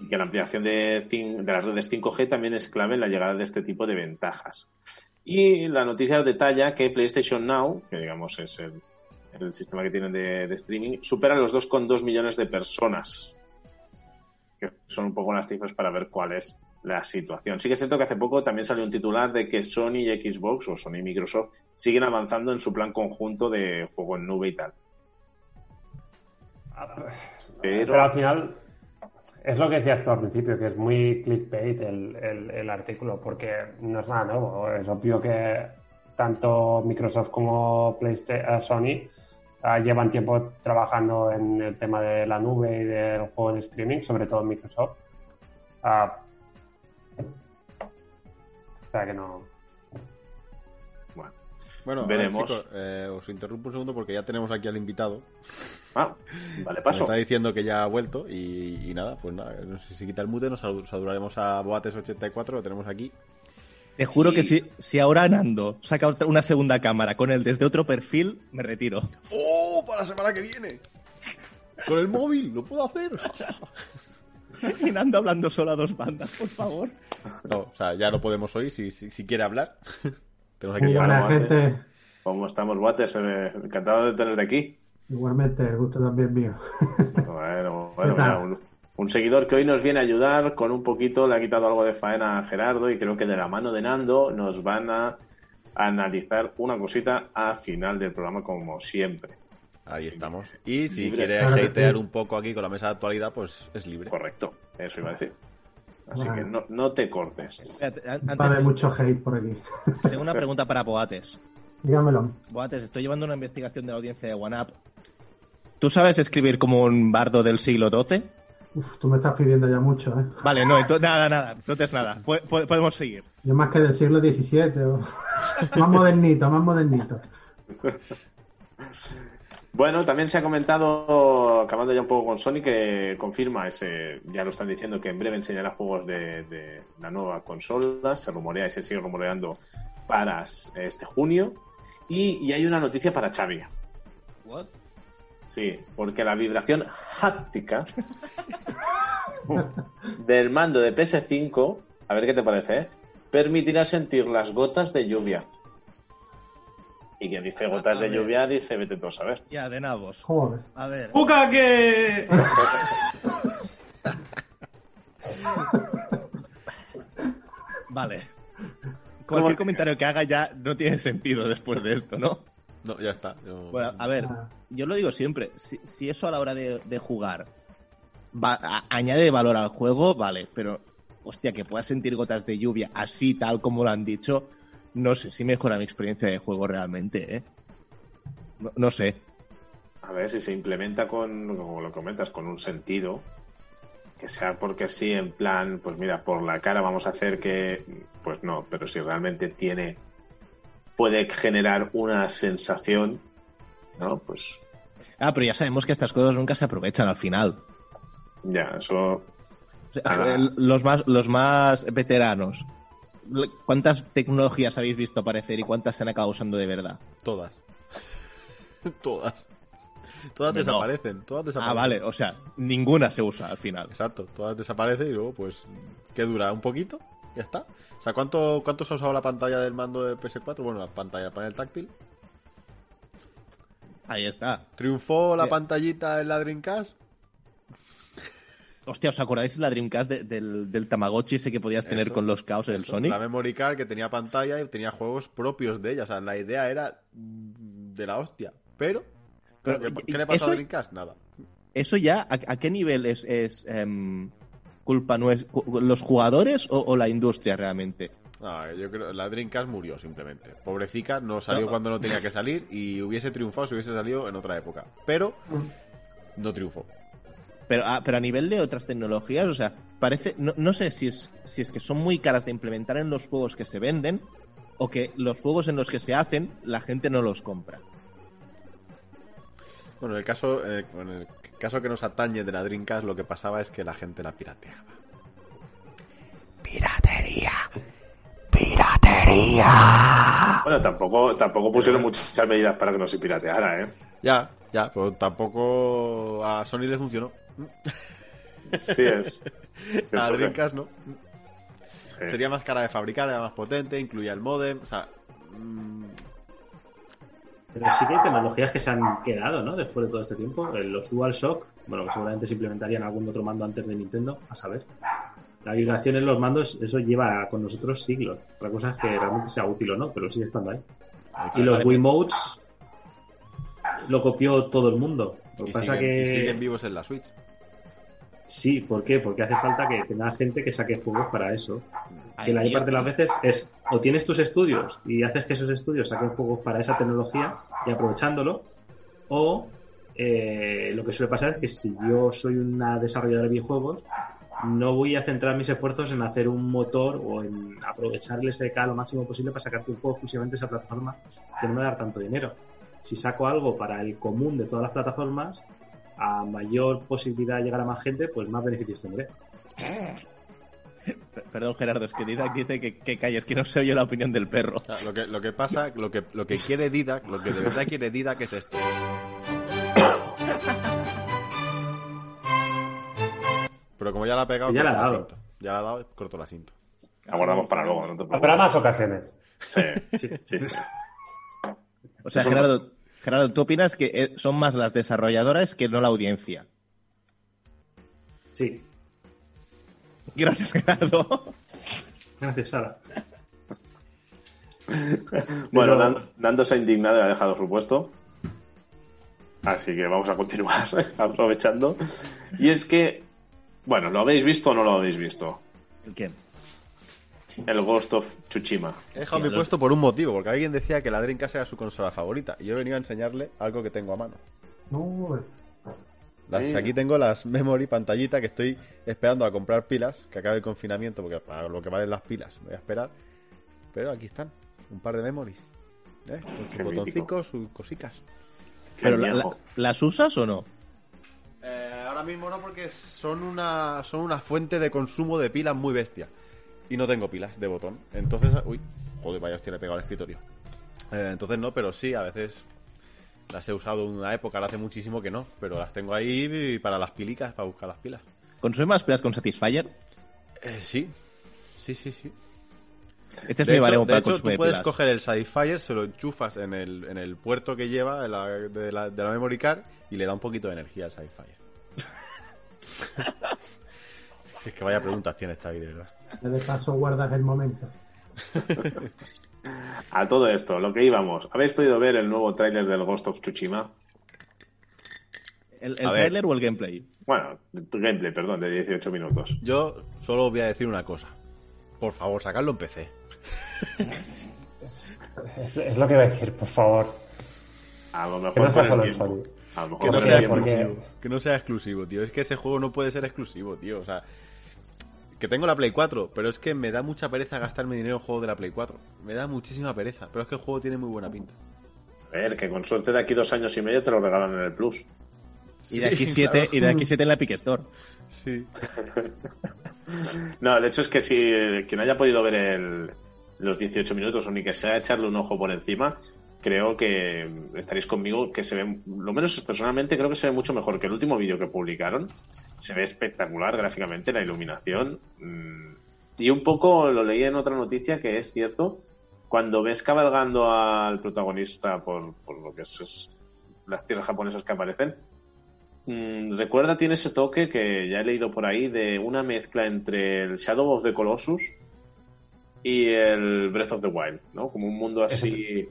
Y que la ampliación de las redes 5G también es clave en la llegada de este tipo de ventajas. Y la noticia detalla que PlayStation Now, que digamos es el, el sistema que tienen de, de streaming, supera los 2,2 millones de personas. Que son un poco las cifras para ver cuál es la situación. Sí que es cierto que hace poco también salió un titular de que Sony y Xbox, o Sony y Microsoft, siguen avanzando en su plan conjunto de juego en nube y tal. Pero... Pero- al final es lo que decías tú al principio, que es muy clickbait el, el- el artículo, porque no es nada nuevo. Es obvio que tanto Microsoft como PlayStation, Sony ah, llevan tiempo trabajando en el tema de la nube y del juego en streaming, sobre todo Microsoft. Ah, o sea que no. Bueno, ver, veremos. chicos, eh, os interrumpo un segundo porque ya tenemos aquí al invitado. Ah, vale, Me paso. está diciendo que ya ha vuelto y, y nada, pues nada, no sé si quita el mute, nos salu- saludaremos a Boates84, lo tenemos aquí. Te juro que si, si ahora Nando saca otra- una segunda cámara con él desde otro perfil, me retiro. ¡Oh! Para la semana que viene. Con el móvil, lo puedo hacer. Y Nando hablando solo a dos bandas, por favor. No, o sea, ya lo podemos oír si, si, si quiere hablar. Tenemos aquí Muy buena gente. ¿Cómo estamos, Guates? Eh, encantado de tenerte aquí. Igualmente, el gusto también mío. Bueno, bueno, mira, un, un seguidor que hoy nos viene a ayudar con un poquito, le ha quitado algo de faena a Gerardo y creo que de la mano de Nando nos van a analizar una cosita a final del programa como siempre. Ahí estamos. Y si Libre. quiere hatear un poco aquí con la mesa de actualidad, pues es libre. Correcto, eso iba a decir. Así Vale. que no, no te cortes. Espérate, an- Va a haber antes, mucho hate por aquí. tengo una pregunta para Boates. Dígamelo. Boates, estoy llevando una investigación de la audiencia de OneUp. ¿Tú sabes escribir como un bardo del siglo XII? Uf, tú me estás pidiendo ya mucho, ¿eh? Vale, no, entonces nada, nada. Entonces nada. Pu- pu- podemos seguir. Yo más que del siglo XVII. o- más modernito, más modernito. Bueno, también se ha comentado, acabando ya un poco con Sony, que confirma ese, ya lo están diciendo, que en breve enseñará juegos de, de la nueva consola. Se rumorea y se sigue rumoreando para este junio. Y, y hay una noticia para Xavi. Sí, porque la vibración háptica del mando de PS5, a ver qué te parece, ¿eh? permitirá sentir las gotas de lluvia. Y quien dice gotas de lluvia dice vete tú a saber. Ya, de nabos. Joder. A ver. ¡Puca que! Vale. ¿Cómo Cualquier que- comentario que haga ya no tiene sentido después de esto, ¿no? No, ya está. Yo- Bueno, a ver, Ah. yo lo digo siempre. Si, si eso a la hora de, de jugar va- a- añade valor al juego, vale, pero hostia, que puedas sentir gotas de lluvia así, tal como lo han dicho, no sé si mejora mi experiencia de juego realmente, ¿eh? No, no sé. A ver si se implementa con, como lo comentas, con un sentido. Que sea porque sí, en plan, pues mira, por la cara vamos a hacer que. Pues no, pero si realmente tiene. puede generar una sensación, ¿no? Pues Ah, pero ya sabemos que estas cosas nunca se aprovechan al final. ya, eso. O sea, el- Los más, los más veteranos. ¿Cuántas tecnologías habéis visto aparecer y cuántas se han acabado usando de verdad? Todas. todas. Todas No. desaparecen. Todas Ah, vale, o sea, ninguna se usa al final. Exacto, todas desaparecen y luego, pues, ¿qué dura? ¿Un poquito? Ya está. O sea, ¿cuánto, ¿cuánto se ha usado la pantalla del mando de PS4? Bueno, la pantalla, el panel táctil. Ahí está. ¿Triunfó la Sí. pantallita en la Dreamcast? Hostia, ¿os acordáis de la Dreamcast de- del, del Tamagotchi ese que podías tener con los caos del Eso, Sonic? La memory card que tenía pantalla y tenía juegos propios de ella. O sea, la idea era de la hostia. Pero, Pero, ¿qué, y- qué le pasó eso- a Dreamcast? Nada. ¿Eso ya a, a qué nivel es, es, em, culpa es los jugadores o, o la industria realmente? No, yo creo la Dreamcast murió simplemente. Pobrecita, no salió No. cuando no tenía que salir y hubiese triunfado si hubiese salido en otra época. Pero no triunfó. Pero a, pero a nivel de otras tecnologías, o sea, parece, no, no sé si es, si es que son muy caras de implementar en los juegos que se venden o que los juegos en los que se hacen la gente no los compra. Bueno, en el caso, en el, en el caso que nos atañe de la Dreamcast, lo que pasaba es que la gente la pirateaba. Bueno, tampoco, tampoco pusieron muchas medidas para que no se pirateara, ¿eh? Ya, ya, pero tampoco a Sony le funcionó. Sí es. A la Dreamcast no. sí. Sería más cara de fabricar, era más potente, incluía el modem, o sea... mm, Pero sí que hay tecnologías que se han quedado, ¿no? Después de todo este tiempo. Los DualShock, bueno, que seguramente se implementarían algún otro mando antes de Nintendo, a saber. La vibración en los mandos, eso lleva con nosotros siglos. Otra cosa es que realmente sea útil o no, pero sigue estando ahí. Y los Wiimotes lo copió todo el mundo. Lo que y, pasa siguen, y que siguen vivos en la Switch. Sí, ¿por qué? Porque hace falta que tenga gente que saque juegos para eso. Que la mayor parte de las veces es o tienes tus estudios y haces que esos estudios saquen juegos para esa tecnología y aprovechándolo, o eh, lo que suele pasar es que si yo soy una desarrolladora de videojuegos, no voy a centrar mis esfuerzos en hacer un motor o en aprovechar el SDK lo máximo posible para sacarte un juego exclusivamente de esa plataforma que no me va a dar tanto dinero. Si saco algo para el común de todas las plataformas, a mayor posibilidad de llegar a más gente, pues más beneficios tendré. Perdón, Gerardo, es que Didac dice que, que calles, que no se oye la opinión del perro. Lo, que, lo que pasa, lo que, lo que quiere Didac, lo que de verdad quiere Didac es esto. Pero como ya la ha pegado, Ya la ha corto dado. cinta. Ya la ha dado, corto la cinta. Aguardamos para luego, no te. Habrá más ocasiones. Sí, sí, sí. sí. O sea, Gerardo, Gerardo, ¿tú opinas que eh, son más las desarrolladoras que no la audiencia? Sí, Gracias, Gerardo. gracias, Sara. Bueno, Dan- Nando se ha indignado y ha dejado su puesto. Así que vamos a continuar aprovechando. Y es que, bueno, ¿lo habéis visto o no lo habéis visto? ¿El quién? El Ghost of Tsushima. He dejado mi puesto por un motivo, porque alguien decía que la Dreamcast era su consola favorita. Y yo he venido a enseñarle algo que tengo a mano. No, Las. Aquí tengo las memory pantallita que estoy esperando a comprar pilas, que acabe el confinamiento, porque para lo que valen las pilas voy a esperar. Pero aquí están, un par de memories. ¿eh? Con sus Qué botoncicos, sus cositas. ¿Pero la- viejo. la- las usas o no? Eh, ahora mismo no, porque son una, son una fuente de consumo de pilas muy bestia. Y no tengo pilas de botón. Entonces, uy, joder, vaya hostia, le he pegado al escritorio. Eh, entonces no, pero sí, a veces las he usado en una época, ahora hace muchísimo que no. Pero las tengo ahí para las pilicas, para buscar las pilas. ¿Consume más pilas con Satisfyer? Eh, sí, sí, sí, sí. Este es de mi hecho, baremo de para hecho, tú de puedes pilas. coger el Satisfyer, se lo enchufas en el, en el puerto que lleva de la, de, la, de la memory card y le da un poquito de energía al Satisfyer. si es que vaya preguntas tiene Xavi, de verdad. De paso guardas el momento. A todo esto, lo que íbamos. ¿Habéis podido ver el nuevo tráiler del Ghost of Tsushima? ¿El, el trailer o el gameplay? Bueno, gameplay, perdón, de 18 minutos. Yo solo voy a decir una cosa. Por favor, sacarlo en PC. Es, es lo que iba a decir, por favor. A lo mejor Que no sea solo el. A lo mejor Que no, sea tiempo. porque- exclusivo. Que no sea exclusivo, tío. Es que ese juego no puede ser exclusivo, tío. O sea, que tengo la Play 4, pero es que me da mucha pereza gastarme dinero en juegos de la Play 4. Me da muchísima pereza, pero es que el juego tiene muy buena pinta. A ver, que con suerte de aquí dos años y medio te lo regalan en el Plus. Y de aquí siete, claro. y de aquí siete en la Epic Store. Sí. No, el hecho es que si eh, quien haya podido ver el- los 18 minutos o ni que sea echarle un ojo por encima, creo que estaréis conmigo que se ve, lo menos personalmente creo que se ve mucho mejor que el último vídeo que publicaron. Se ve espectacular gráficamente la iluminación. mm, Y un poco lo leí en otra noticia que es cierto, cuando ves cabalgando al protagonista por, por lo que es, es las tierras japonesas que aparecen, Mm, recuerda, tiene ese toque que ya he leído por ahí de una mezcla entre el Shadow of the Colossus y el Breath of the Wild, ¿no? Como un mundo así.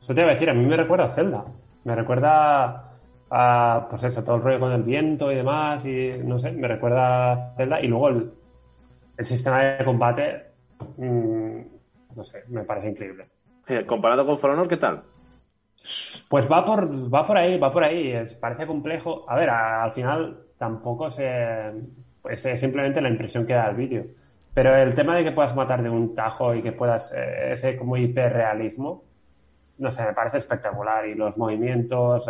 Eso te iba a decir, a mí me recuerda a Zelda. Me recuerda a, pues eso, todo el rollo con el viento y demás, y no sé, me recuerda a Zelda. Y luego el, el sistema de combate, mm, no sé, me parece increíble. Comparado con For Honor, ¿qué tal? Pues va por, va por ahí, va por ahí. Es, parece complejo. A ver, a- al final tampoco se. Pues es simplemente la impresión que da el vídeo. Pero el tema de que puedas matar de un tajo y que puedas. eh, ese como hiperrealismo. No sé, me parece espectacular. Y los movimientos.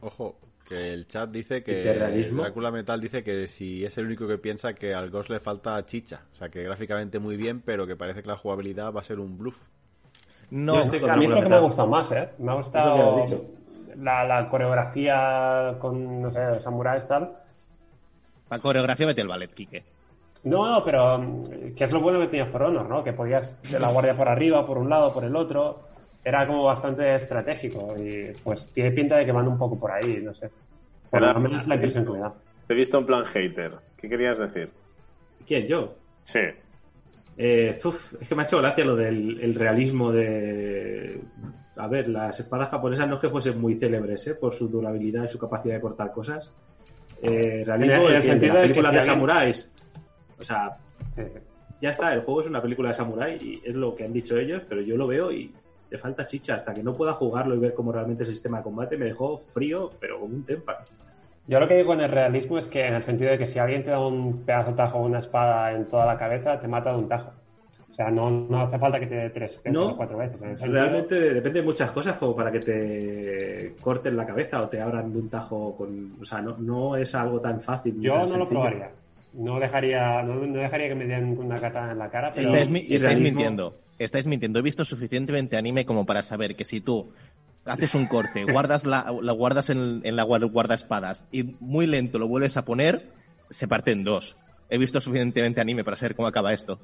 Ojo, que el chat dice que. Drácula Metal dice que si es el único que piensa que al Ghost le falta chicha. O sea, que gráficamente muy bien, pero que parece que la jugabilidad va a ser un bluff. No, estoy con a mí es lo que me ha gustado más, ¿eh? Me ha Es lo que gustado la, la coreografía con, no sé, samuráis tal. la coreografía mete el ballet, Quique. No, no, pero mm, que es lo bueno que tenía For Honor, ¿no? Que podías de la guardia por arriba, por un lado, por el otro. Era como bastante estratégico y pues tiene pinta de que van un poco por ahí, no sé. Por Pero- lo menos la impresión que me da. Te he visto en plan hater. ¿Qué querías decir? ¿Quién? ¿Yo? Sí. Eh, uf, es que me ha hecho gracia lo del el realismo de... A ver, las espadas japonesas no es que fuesen muy célebres ¿eh? por su durabilidad y su capacidad de cortar cosas. Eh, realismo En el- en el sentido las de que películas si de alguien- samuráis. O sea, Sí. ya está, el juego es una película de samurái y es lo que han dicho ellos, pero yo lo veo y le falta chicha. Hasta que no pueda jugarlo y ver cómo realmente es el sistema de combate, me dejó frío, pero como un témpano. Yo lo que digo en el realismo es que en el sentido de que si alguien te da un pedazo de tajo o una espada en toda la cabeza, te mata de un tajo. O sea, no, no hace falta que te dé tres veces No, o cuatro veces. En ese sentido, Realmente depende de muchas cosas como para que te corten la cabeza o te abran de un tajo con... O sea, no, no es algo tan fácil. yo tan no lo probaría. No dejaría, no, no dejaría que me dieran una katana en la cara, pero Estáis, mi- y estáis realismo- mintiendo. Estáis mintiendo. He visto suficientemente anime como para saber que si tú haces un corte, guardas la, la guardas en, en la guar- guardaespadas y muy lento lo vuelves a poner, se parte en dos. He visto suficientemente anime para saber cómo acaba esto.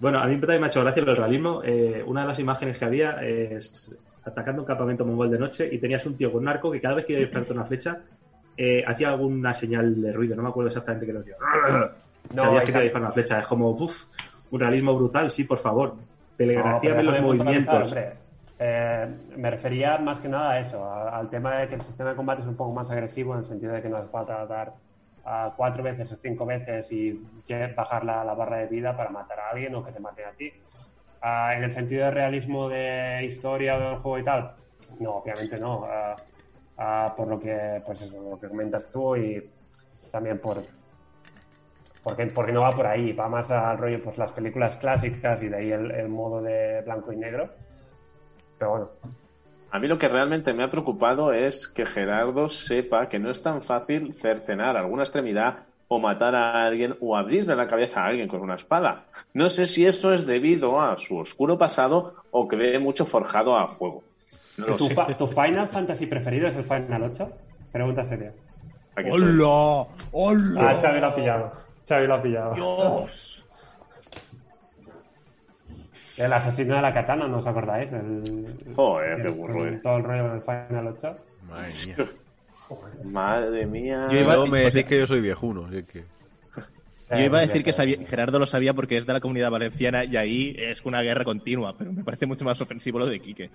Bueno, a mí también me ha hecho gracia el realismo. Eh, una de las imágenes que había es atacando un campamento mongol de noche y tenías un tío con un arco que cada vez que iba a dispararte una flecha eh, hacía alguna señal de ruido. No me acuerdo exactamente qué lo hacía. No, Sabías que te iba a disparar una flecha. Es como, uff, un realismo brutal. Sí, por favor. No, Telegrafíame pero los movimientos. Eh, me refería más que nada a eso, a- al tema de que el sistema de combate es un poco más agresivo en el sentido de que no hace falta dar a cuatro veces o cinco veces y bajar la, la barra de vida para matar a alguien o que te maten a ti. Ah, en el sentido de realismo de historia del juego y tal, no, obviamente no. Ah, ah, por lo que, pues eso, lo que comentas tú y también por porque, porque no va por ahí, va más al rollo pues las películas clásicas y de ahí el, el modo de blanco y negro. Pero bueno, A mí lo que realmente me ha preocupado es que Gerardo sepa que no es tan fácil cercenar alguna extremidad o matar a alguien o abrirle la cabeza a alguien con una espada. No sé si eso es debido a su oscuro pasado o que ve mucho forjado a fuego. No lo ¿Tu, sé. fa- tu Final Fantasy preferido es el Final 8? Pregunta seria. ¡Hola! ¡Hola! Ah, Xavi lo ha pillado. Xavi lo ha pillado. ¡Dios! El asesino de la katana, ¿no os acordáis? El, Joder, qué el- burro el- eres. Todo el rollo del Final 8. Madre mía. Madre mía. Yo iba- me decís que yo soy viejuno, así que... Yo iba a decir que Eh, sabía- Gerardo lo sabía porque es de la comunidad valenciana y ahí es una guerra continua, pero me parece mucho más ofensivo lo de Quique.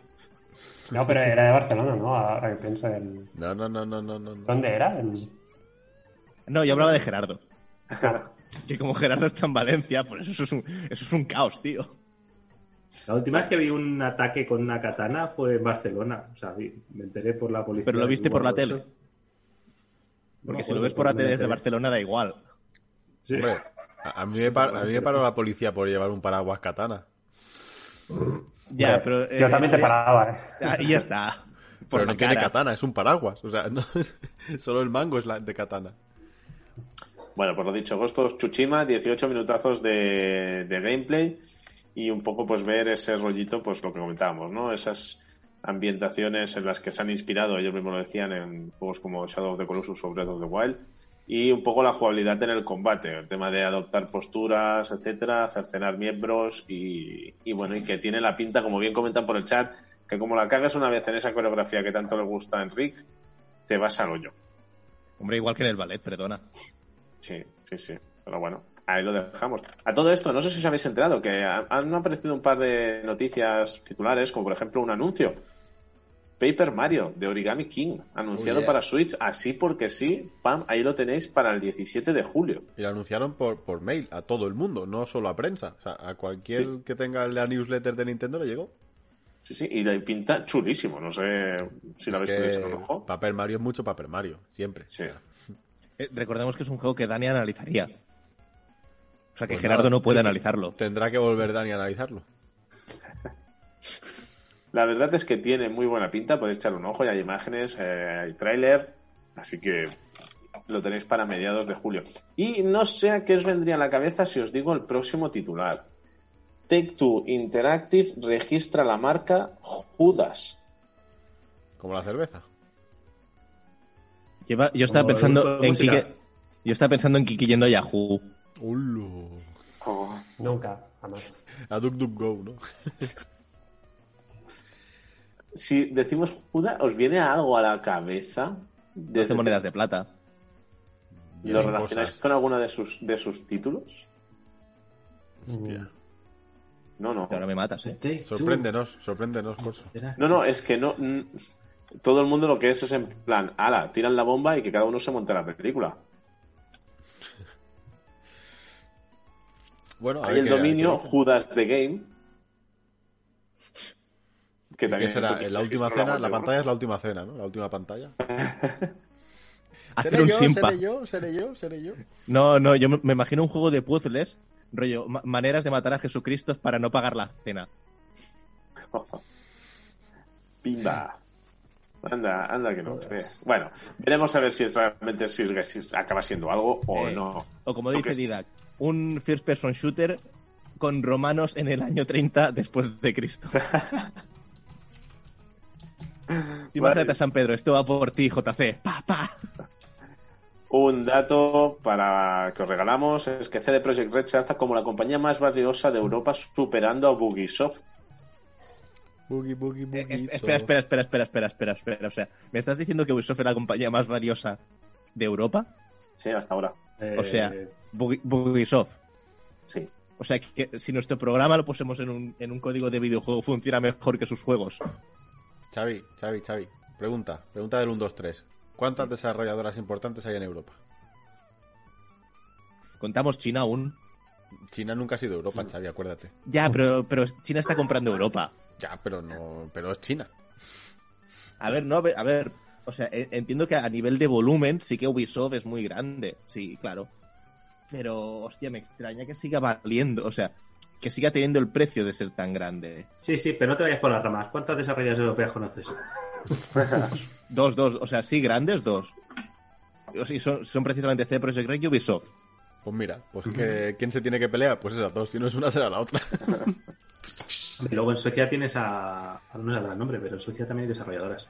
No, pero era de Barcelona, ¿no? Ahora que pienso en... No, no, no, no, no, no. no. ¿Dónde era? En- No, yo hablaba de Gerardo. Que como Gerardo está en Valencia, pues eso es un, eso es un caos, tío. La última vez que vi un ataque con una katana fue en Barcelona. O sea, vi- me enteré por la policía. Pero lo viste por la tele. Eso. Porque No, si lo ves por la me tele desde. Barcelona da igual. Sí. Hombre, a, mí me par- a mí me paró la policía por llevar un paraguas katana. Ya, pero... Yo eh, también te ya- paraba, ¿eh? Ahí ya está. Por Pero la no tiene cara. katana, es un paraguas. O sea, no- solo el mango es la de katana. Bueno, pues lo dicho, Ghost of Tsushima, 18 minutazos de, de gameplay y un poco pues ver ese rollito, pues lo que comentábamos, ¿no? Esas ambientaciones en las que se han inspirado, ellos mismos lo decían, en juegos como Shadow of the Colossus o Breath of the Wild y un poco la jugabilidad en el combate, el tema de adoptar posturas, etcétera, cercenar miembros y, y bueno, y que tiene la pinta, como bien comentan por el chat, que como la cagas una vez en esa coreografía que tanto le gusta a Enric, te vas al hoyo. Hombre, igual que en el ballet, perdona. Sí, sí, sí. Pero bueno, ahí lo dejamos. A todo esto, no sé si os habéis enterado que ha- han aparecido un par de noticias titulares, como por ejemplo un anuncio. Paper Mario de Origami King, anunciado Oh, yeah. para Switch, así porque sí, pam, ahí lo tenéis para el 17 de julio. Y lo anunciaron por, por mail a todo el mundo, no solo a prensa. O sea, a cualquier que tenga la newsletter de Nintendo le llegó. Sí, sí, y la pinta chulísimo, no sé si lo Es habéis podido echar un ojo. Paper Mario es mucho Paper Mario, siempre. Sí. Eh, recordemos que es un juego que Dani analizaría. O sea, que Pues Gerardo nada, no puede sí. analizarlo. Tendrá que volver Dani a analizarlo. La verdad es que tiene muy buena pinta, podéis echar un ojo, ya hay imágenes, eh, hay tráiler, así que lo tenéis para mediados de julio. Y no sé a qué os vendría a la cabeza si os digo el próximo titular. Take Two Interactive registra la marca Judas. Como la cerveza. Yo, estaba Como pensando en. Kike. Yo estaba pensando en Kiki yendo a Yahoo. Ulo. Nunca, jamás. A DuckDuckGo, ¿no? Si decimos Judas, ¿os viene algo a la cabeza? 12 monedas de plata. ¿Y lo relacionáis cosas. con alguno de sus, de sus títulos? Hostia. No, no. Ahora me matas, eh. Sorpréndenos, sorpréndenos, Corso. No, no, es que no. Todo el mundo lo que es es en plan, ala, tiran la bomba y que cada uno se monte la película. Bueno, Hay el dominio. Judas the Game. Que ¿Qué también será? hizo ¿En la última cena? La pantalla es la última cena, ¿no? La última pantalla. Hacer ¿Seré un yo? simpa. ¿Seré yo? ¿Seré yo? ¿Seré yo? No, no, yo me me imagino un juego de puzzles, rollo, ma- maneras de matar a Jesucristo para no pagar la cena. Pimba. Anda, anda que no. eh. Bueno, veremos a ver si es realmente si, si acaba siendo algo o Eh, no. O como dice Didac, un first person shooter con romanos en el año 30 después de Cristo. Imagínate a San Pedro, esto va por ti, JC. Pa, pa. Un dato para que os regalamos es que CD Projekt Red se alza como la compañía más valiosa de Europa, superando a Bugisoft. Boogie, boogie, Eh, boogie. eh, espera, espera, espera, espera, espera, espera, espera. O sea, ¿me estás diciendo que Ubisoft es la compañía más valiosa de Europa? Sí, hasta ahora. O sea, Eh, Bugi- Bugisoft. Sí. O sea, que si nuestro programa lo pusimos en un, en un código de videojuego, funciona mejor que sus juegos. Xavi, Xavi, Xavi. Pregunta. Pregunta del 1, 2, 3. ¿Cuántas desarrolladoras importantes hay en Europa? Contamos China aún. China nunca ha sido Europa, Xavi, acuérdate. Ya, pero, pero China está comprando Europa. Ya, pero no, pero es China. A ver, no, a ver, a ver, o sea, e- entiendo que a nivel de volumen sí que Ubisoft es muy grande, sí, claro. Pero, hostia, me extraña que siga valiendo, o sea, que siga teniendo el precio de ser tan grande. sí, sí, pero no te vayas por las ramas. ¿Cuántas desarrolladoras europeas conoces? Dos, dos, o sea, sí, grandes, dos. O sea, son, son precisamente CD Projekt Red y Ubisoft. Pues mira, pues que, ¿quién se tiene que pelear? Pues esas dos. Si no es una, será la otra. Y luego en Suecia tienes a. No sé el nombre, pero en Suecia también hay desarrolladoras.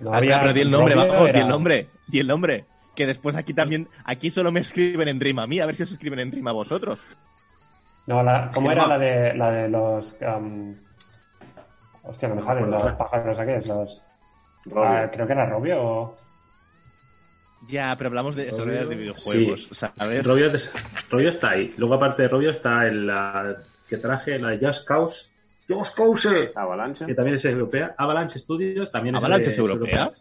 No Ah, había- claro, pero di el nombre, vamos, di el nombre, di el nombre. Que después aquí también, aquí solo me escriben en rima a mí, a ver si os escriben en rima a vosotros. No, la, ¿cómo Sí, era no. la de, la de los... am, hostia, no me salen los pájaros aquellos, los... Ah, creo que era Robio o... Ya, pero hablamos de desarrolladores de videojuegos, ¿sabes? Robio, está ahí. Luego, aparte de Robio, está en la que traje, la de Just Cause. Avalanche. Que también es europea. Avalanche Studios también es ¿Avalanche de- es europea?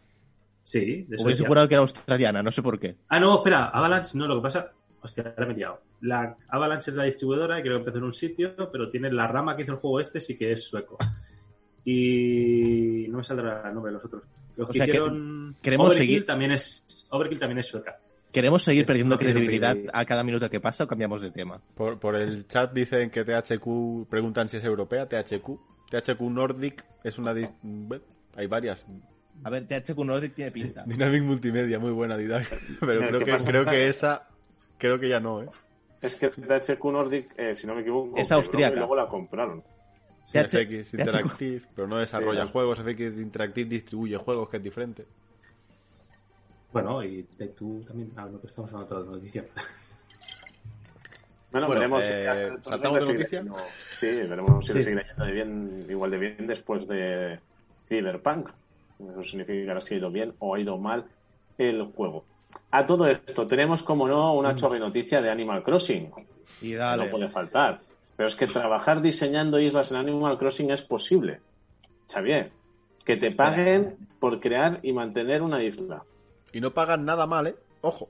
Sí, de Hubiese jurado que era australiana, no sé por qué. Ah, no, espera, Avalanche no, lo que pasa. Hostia, ahora me he liado. La Avalanche es la distribuidora y creo que empezó en un sitio, pero tiene la rama que hizo el juego este, sí que es sueco. Y no me saldrá el nombre de los otros. Los O que sea, que hicieron queremos Overkill seguir- también es Overkill también es sueca. ¿Queremos seguir Esto perdiendo credibilidad a cada minuto que pasa o cambiamos de tema? Por, por el chat dicen que THQ, preguntan si es europea, THQ. THQ Nordic es una... Hay varias. A ver, THQ Nordic tiene pinta. Dynamic Multimedia, muy buena Didac. Pero creo ¿qué que, pasa? creo que esa... Creo que ya no, ¿eh? Es que THQ Nordic, eh, si no me equivoco, Es austríaca. Y luego la compraron. Sí, TH FX Interactive, pero no desarrolla Sí, juegos. FX Interactive distribuye juegos, que es diferente. Bueno, y Take Two también. Ah, no, que estamos hablando de otra noticia. Bueno, Bueno, veremos eh, si ¿saltamos de noticia? yendo- Sí, veremos si le Sí. sigue yendo de bien, igual de bien después de Cyberpunk. Eso significa si ha ido bien o ha ido mal el juego. A todo esto, tenemos, como no, una chorri noticia de Animal Crossing. Y dale. No puede faltar. Pero es que trabajar diseñando islas en Animal Crossing es posible. Xavier, que te paguen por crear y mantener una isla. Y no pagan nada mal, ¿eh? Ojo.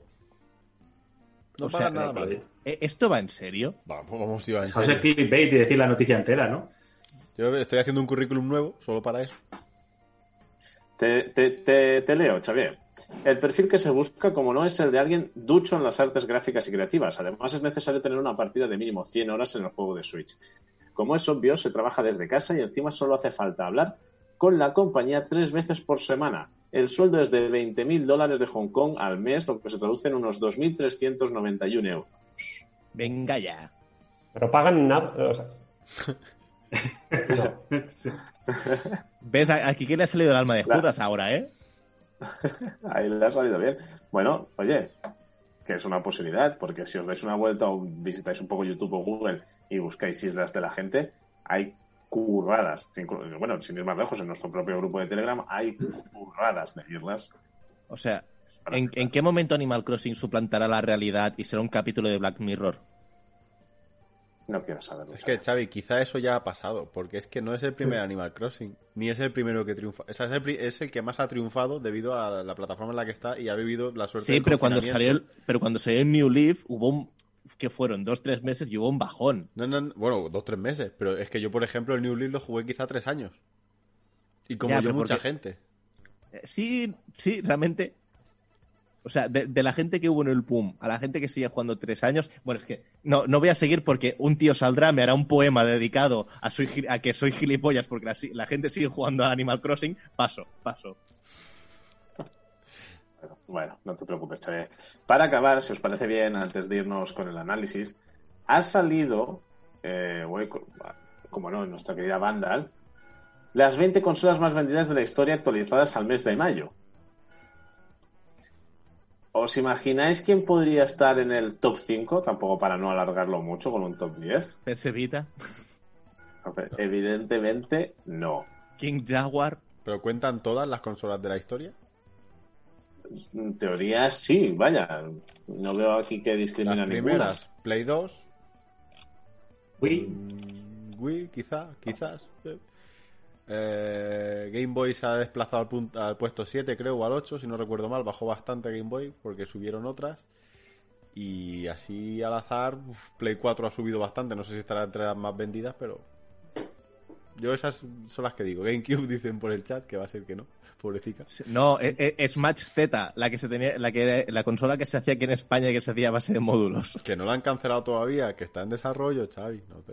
No O sea, pagan nada que- mal. ¿Eh, ¿Esto va en serio? Vamos, vamos, iba en Vamos a serio. hacer clickbait y decir la noticia entera, ¿no? Yo estoy haciendo un currículum nuevo solo para eso. Te, te- te- te leo, Xavier. El perfil que se busca, como no, es el de alguien ducho en las artes gráficas y creativas. Además, es necesario tener una partida de mínimo 100 horas en el juego de Switch. Como es obvio, se trabaja desde casa y encima solo hace falta hablar con la compañía tres veces por semana. El sueldo es de 20.000 dólares de Hong Kong al mes, lo que se traduce en unos 2.391 euros. Venga ya. Pero pagan nada... O sea, ¿Ves? A- Aquí que le ha salido el alma de Claro. Judas ahora, ¿eh? Ahí le ha salido bien. Bueno, oye, que es una posibilidad, porque si os dais una vuelta o visitáis un poco YouTube o Google y buscáis islas de la gente, hay curradas. Bueno, sin ir más lejos, en nuestro propio grupo de Telegram hay curradas de islas. O sea, ¿en, en qué momento Animal Crossing suplantará la realidad y será un capítulo de Black Mirror? No quiero saberlo. Es que, Xavi, quizá eso ya ha pasado, porque es que no es el primer Animal Crossing, ni es el primero que triunfa. O sea, es el, es el que más ha triunfado debido a la plataforma en la que está y ha vivido la suerte Sí, pero cuando salió el, pero cuando salió el New Leaf hubo un que fueron dos tres meses y hubo un bajón. No, no, no, bueno, dos, tres meses, pero es que yo, por ejemplo, el New Leaf lo jugué quizá tres años. Y como Ya, yo, mucha porque- gente. Eh, Sí, sí, realmente. O sea, de, de la gente que hubo en el PUM a la gente que sigue jugando tres años, bueno, es que no, no voy a seguir porque un tío saldrá, me hará un poema dedicado a, soy, a que soy gilipollas porque la gente sigue jugando a Animal Crossing. Paso, paso. Bueno, no te preocupes, Xavier. Para acabar, si os parece bien, antes de irnos con el análisis, ha salido, eh, como no, en nuestra querida Vandal, las 20 consolas más vendidas de la historia actualizadas al mes de mayo. ¿Os imagináis quién podría estar en el top 5? Tampoco para no alargarlo mucho con un top 10. PS Vita, Evidentemente, no. King Jaguar. ¿Pero cuentan todas las consolas de la historia? En teoría, sí, vaya. No veo aquí que Las discrimina ninguna. primeras, Play 2, Wii, mm, Wii, quizá, quizás. eh. Eh, Game Boy se ha desplazado al, punto- al puesto 7, creo, o al 8, si no recuerdo mal. Bajó bastante Game Boy porque subieron otras. Y así al azar, uf, Play 4 ha subido bastante. No sé si estará entre las más vendidas, pero. Yo esas son las que digo. GameCube dicen por el chat que va a ser que no. Pobrecita. No, eh, eh, Smash Z, la que se tenía, la que era- la consola que se hacía aquí en España y que se hacía a base de módulos. Que no la han cancelado todavía, que está en desarrollo, Xavi. No te...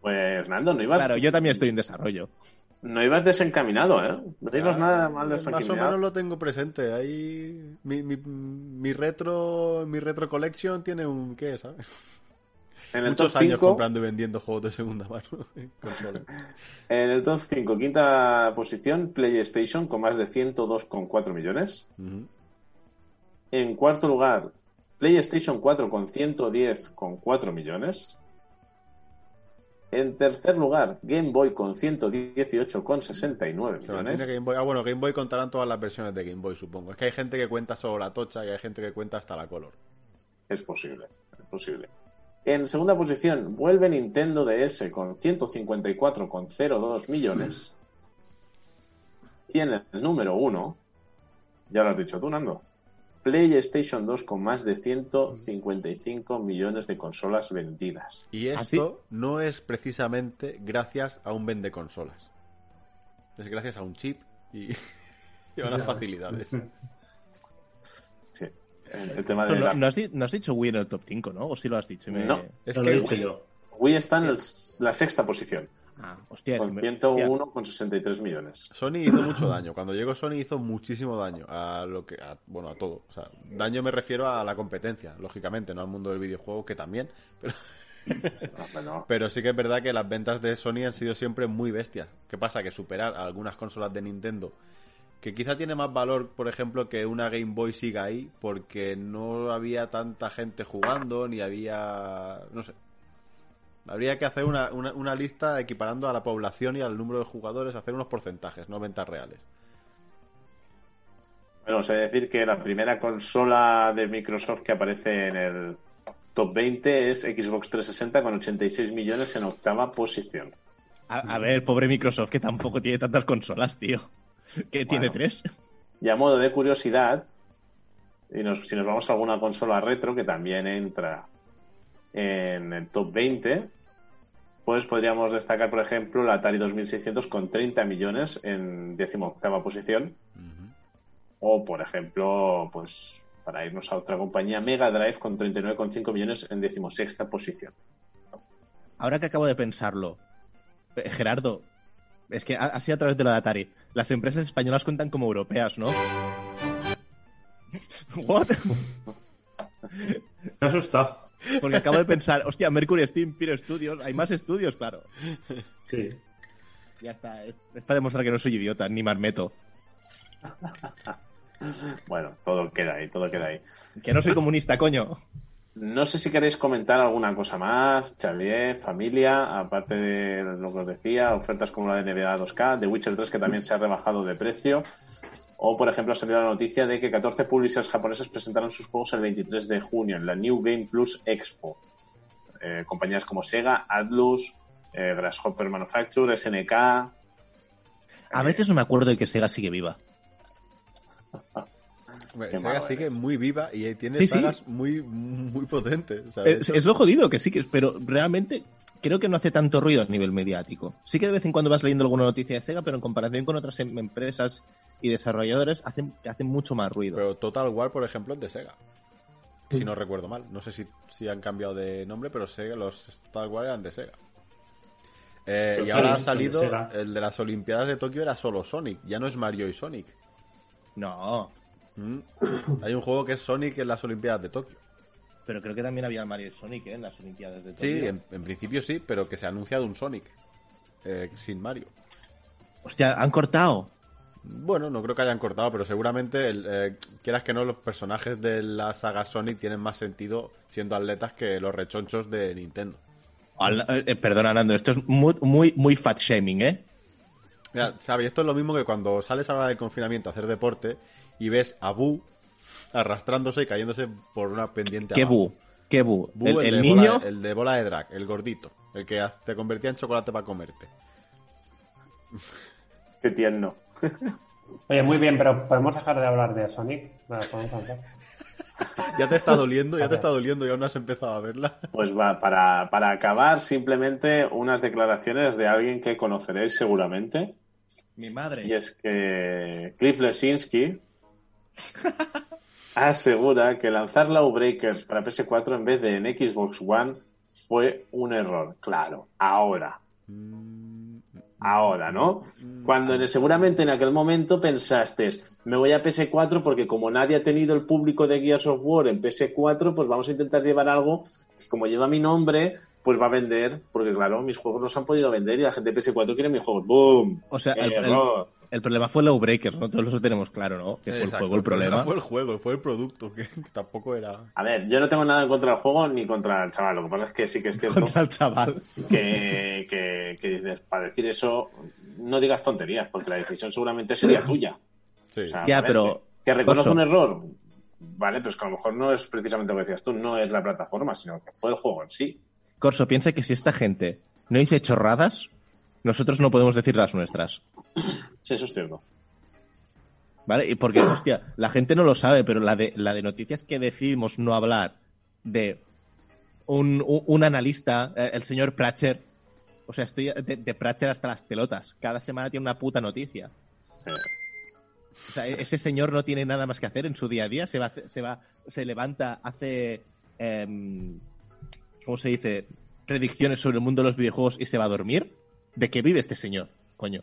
Pues, Hernando, no ibas, Claro, yo también estoy en desarrollo. no ibas desencaminado, ¿eh? No ibas nada mal Más o desencaminado. menos lo tengo presente. Ahí mi, mi, mi retro mi retro collection tiene un qué, ¿sabes? En el Muchos top años 5, comprando y vendiendo juegos de segunda mano en el top 5, quinta posición, PlayStation con más de 102,4 millones. Ujú. En cuarto lugar, PlayStation 4 con 110,4 millones. En tercer lugar, Game Boy con 118,69 Se mantiene millones. Game Boy. Ah, bueno, Game Boy contarán todas las versiones de Game Boy, supongo. Es que hay gente que cuenta solo la tocha y hay gente que cuenta hasta la color. Es posible, es posible. En segunda posición, vuelve Nintendo DS con 154,02 millones. Y en el número uno, ya lo has dicho tú, Nando, PlayStation 2 con más de 155 millones de consolas vendidas. Y ¿Ah, esto no es precisamente gracias a un vende consolas. Es gracias a un chip y, y a unas facilidades. El tema de No, la... no has, di- no has dicho Wii en el top 5, ¿no? ¿O sí lo has dicho? Me- No. Es no que lo he dicho yo. Wii está en el- la sexta posición, Ah, hostia, es con que me- 101,63 millones. Sony hizo mucho daño. Cuando llegó Sony hizo muchísimo daño a lo que, a- bueno, a todo. O sea, daño me refiero a la competencia, lógicamente, no al mundo del videojuego que también. Pero, pero sí que es verdad que las ventas de Sony han sido siempre muy bestias. ¿Qué pasa? Que superar a algunas consolas de Nintendo, que quizá tiene más valor, por ejemplo, que una Game Boy siga ahí, porque no había tanta gente jugando, ni había, no sé. Habría que hacer una, una, una lista equiparando a la población y al número de jugadores, hacer unos porcentajes, no ventas reales. Bueno, sé decir que la primera consola de Microsoft que aparece en el top 20 es Xbox 360 con 86 millones en octava posición. A, a ver, pobre Microsoft, que tampoco tiene tantas consolas, tío. Que tiene tres. Y a modo de curiosidad, y nos- si nos vamos a alguna consola retro que también entra en el top 20, pues podríamos destacar, por ejemplo, la Atari 2600 con 30 millones en decimoctava posición. O, por ejemplo, pues para irnos a otra compañía, Mega Drive con 39,5 millones en decimosexta posición. Ahora que acabo de pensarlo, eh, Gerardo, es que sido a través de lo de Atari. Las empresas españolas cuentan como europeas, ¿no? ¿What? Me ha asustado. Porque acabo de pensar, hostia, Mercury Steam, Piro Studios, hay más estudios, claro. Sí. Ya está, es, es para demostrar que no soy idiota, ni marmeto. Bueno, todo queda ahí, todo queda ahí. Que no soy comunista, coño. No sé si queréis comentar alguna cosa más, Xavier, familia, aparte de lo que os decía, ofertas como la de NBA 2K, de Witcher 3 que también se ha rebajado de precio, o por ejemplo ha salido la noticia de que 14 publishers japoneses presentaron sus juegos el 23 de junio en la New Game Plus Expo. Eh, compañías como Sega, Atlus, eh, Grasshopper Manufacture, SNK, A veces no me acuerdo de que Sega sigue viva. Qué Sega sigue muy viva y tiene Sí, sí. sagas muy, muy potentes. Es, lo jodido que sí, que, pero realmente creo que no hace tanto ruido a nivel mediático. Sí que de vez en cuando vas leyendo alguna noticia de Sega, pero en comparación con otras em- empresas y desarrolladores, hacen, hacen mucho más ruido. Pero Total War, por ejemplo, es de Sega. Si no recuerdo mal. No sé si, si han cambiado de nombre, pero Sega, los Total War eran de Sega. Eh, Sí, y ahora ha de salido el de las Olimpiadas de Tokio era solo Sonic, ya no es Mario y Sonic. No, Mm. Hay un juego que es Sonic en las Olimpiadas de Tokio. pero creo que también había Mario y Sonic ¿eh? en las Olimpiadas de Sí, Tokio. en, en principio sí, pero que se ha anunciado un Sonic eh, sin Mario. Hostia, han cortado. Bueno, no creo que hayan cortado, pero seguramente, el, eh, quieras que no, los personajes de la saga Sonic tienen más sentido siendo atletas que los rechonchos de Nintendo. Al- eh, eh, perdona, Nando, esto es muy, muy, muy fat shaming, ¿eh? Mira, Xavi, esto es lo mismo que cuando sales ahora del confinamiento a hacer deporte y ves a Bu arrastrándose y cayéndose por una pendiente ¿Qué abajo. bu? ¿Qué bu? Bu, el, el, niño. bola- el de bola de drag, el gordito, el que te convertía en chocolate para comerte. Qué tierno. Oye, muy bien, pero podemos dejar de hablar de Sonic. Vale, podemos avanzar. Ya te está doliendo, ya te está doliendo y aún no has empezado a verla. Pues va, para, para acabar, simplemente unas declaraciones de alguien que conoceréis seguramente. Mi madre. Y es que Cliff Lesinski asegura que lanzar Lawbreakers para PS4 en vez de en Xbox One fue un error. Claro, ahora. Ahora, ¿no? Cuando en- seguramente en aquel momento pensaste, me voy a PS4 porque como nadie ha tenido el público de Gears of War en PS4, pues vamos a intentar llevar algo que como lleva mi nombre, pues va a vender, porque claro, mis juegos no se han podido vender y la gente de PS4 quiere mis juegos. ¡Boom! O sea, el, el- Error. el problema fue Lowbreakers, ¿no? Todos lo tenemos claro, ¿no? Que fue el juego el problema. Fue el juego, fue el producto, que, que tampoco era... A ver, yo no tengo nada en contra del juego ni contra el chaval. Lo que pasa es que sí que es cierto Contra el chaval. que, que, que dices, para decir eso, no digas tonterías, porque la decisión seguramente sería tuya. Sí. O sea, Ya, pero- Que reconoce Oso. un error. Vale, pues que a lo mejor no es precisamente lo que decías tú, no es la plataforma, sino que fue el juego en sí. Corso, piensa que si esta gente no dice chorradas, nosotros no podemos decir las nuestras. Sí, eso es cierto. ¿Vale? Y porque, hostia, la gente no lo sabe, pero la de, la de noticias que decidimos no hablar de un, un- un analista, eh, el señor Pratcher. O sea, estoy de, de Pratcher hasta las pelotas. Cada semana tiene una puta noticia. Sí. O sea, e- ese señor no tiene nada más que hacer en su día a día. Se va, se va, se levanta, hace, em, ¿cómo se dice? Predicciones sobre el mundo de los videojuegos y se va a dormir. ¿De qué vive este señor? Coño.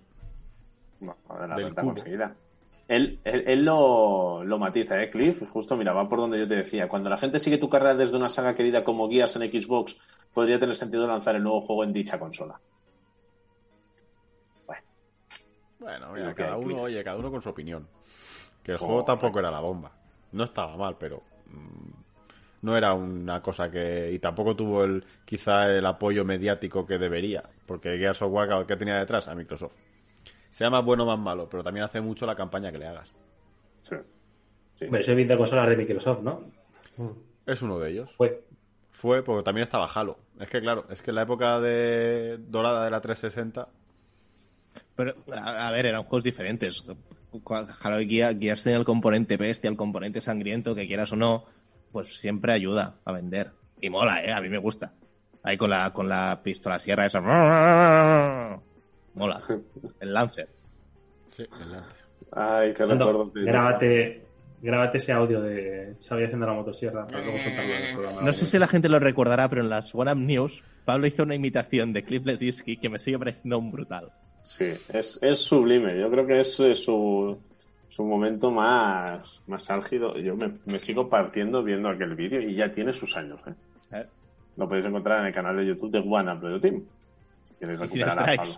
La Del cubo. conseguida. Él, él, él lo, lo matiza, ¿eh, Cliff? Justo, mira, va por donde yo te decía. Cuando la gente sigue tu carrera desde una saga querida como Gears en Xbox, podría tener sentido lanzar el nuevo juego en dicha consola. Bueno, Bueno, mira, cada uno, Cliff. oye, cada uno con su opinión. Que el Oh, juego tampoco era la bomba. No estaba mal, pero mm, no era una cosa que... Y tampoco tuvo el quizá el apoyo mediático que debería. Porque Gears of War, ¿qué tenía detrás? A Microsoft. Sea más bueno o más malo, pero también hace mucho la campaña que le hagas. sí. Sí, Pero ese de consolas de Microsoft, ¿no? Es uno de ellos. Fue. Fue porque también estaba Halo. Es que claro, es que en la época de dorada de la 360 Pero, a, a ver, eran juegos diferentes. Halo y Gear- Gears tenía el componente bestia, el componente sangriento, que quieras o no, pues siempre ayuda a vender. Y mola, ¿eh? A mí me gusta. Ahí con la, con la pistola sierra esa. Mola. El Lancer. Sí, adelante. Ay, qué recuerdos. de- grábate, grábate ese audio de Xavi haciendo la motosierra para luego soltarlo en el programa. No sé si la gente lo recordará, pero en las One Up News, Pablo hizo una imitación de Cliff Lesinski que me sigue pareciendo un brutal. Sí, es, es sublime. Yo creo que es eh, su, su momento más, más álgido. Yo me, me sigo partiendo viendo aquel vídeo y ya tiene sus años. ¿eh? ¿eh? Lo podéis encontrar en el canal de YouTube de One Up Video Team. Recuperar a. Pablo.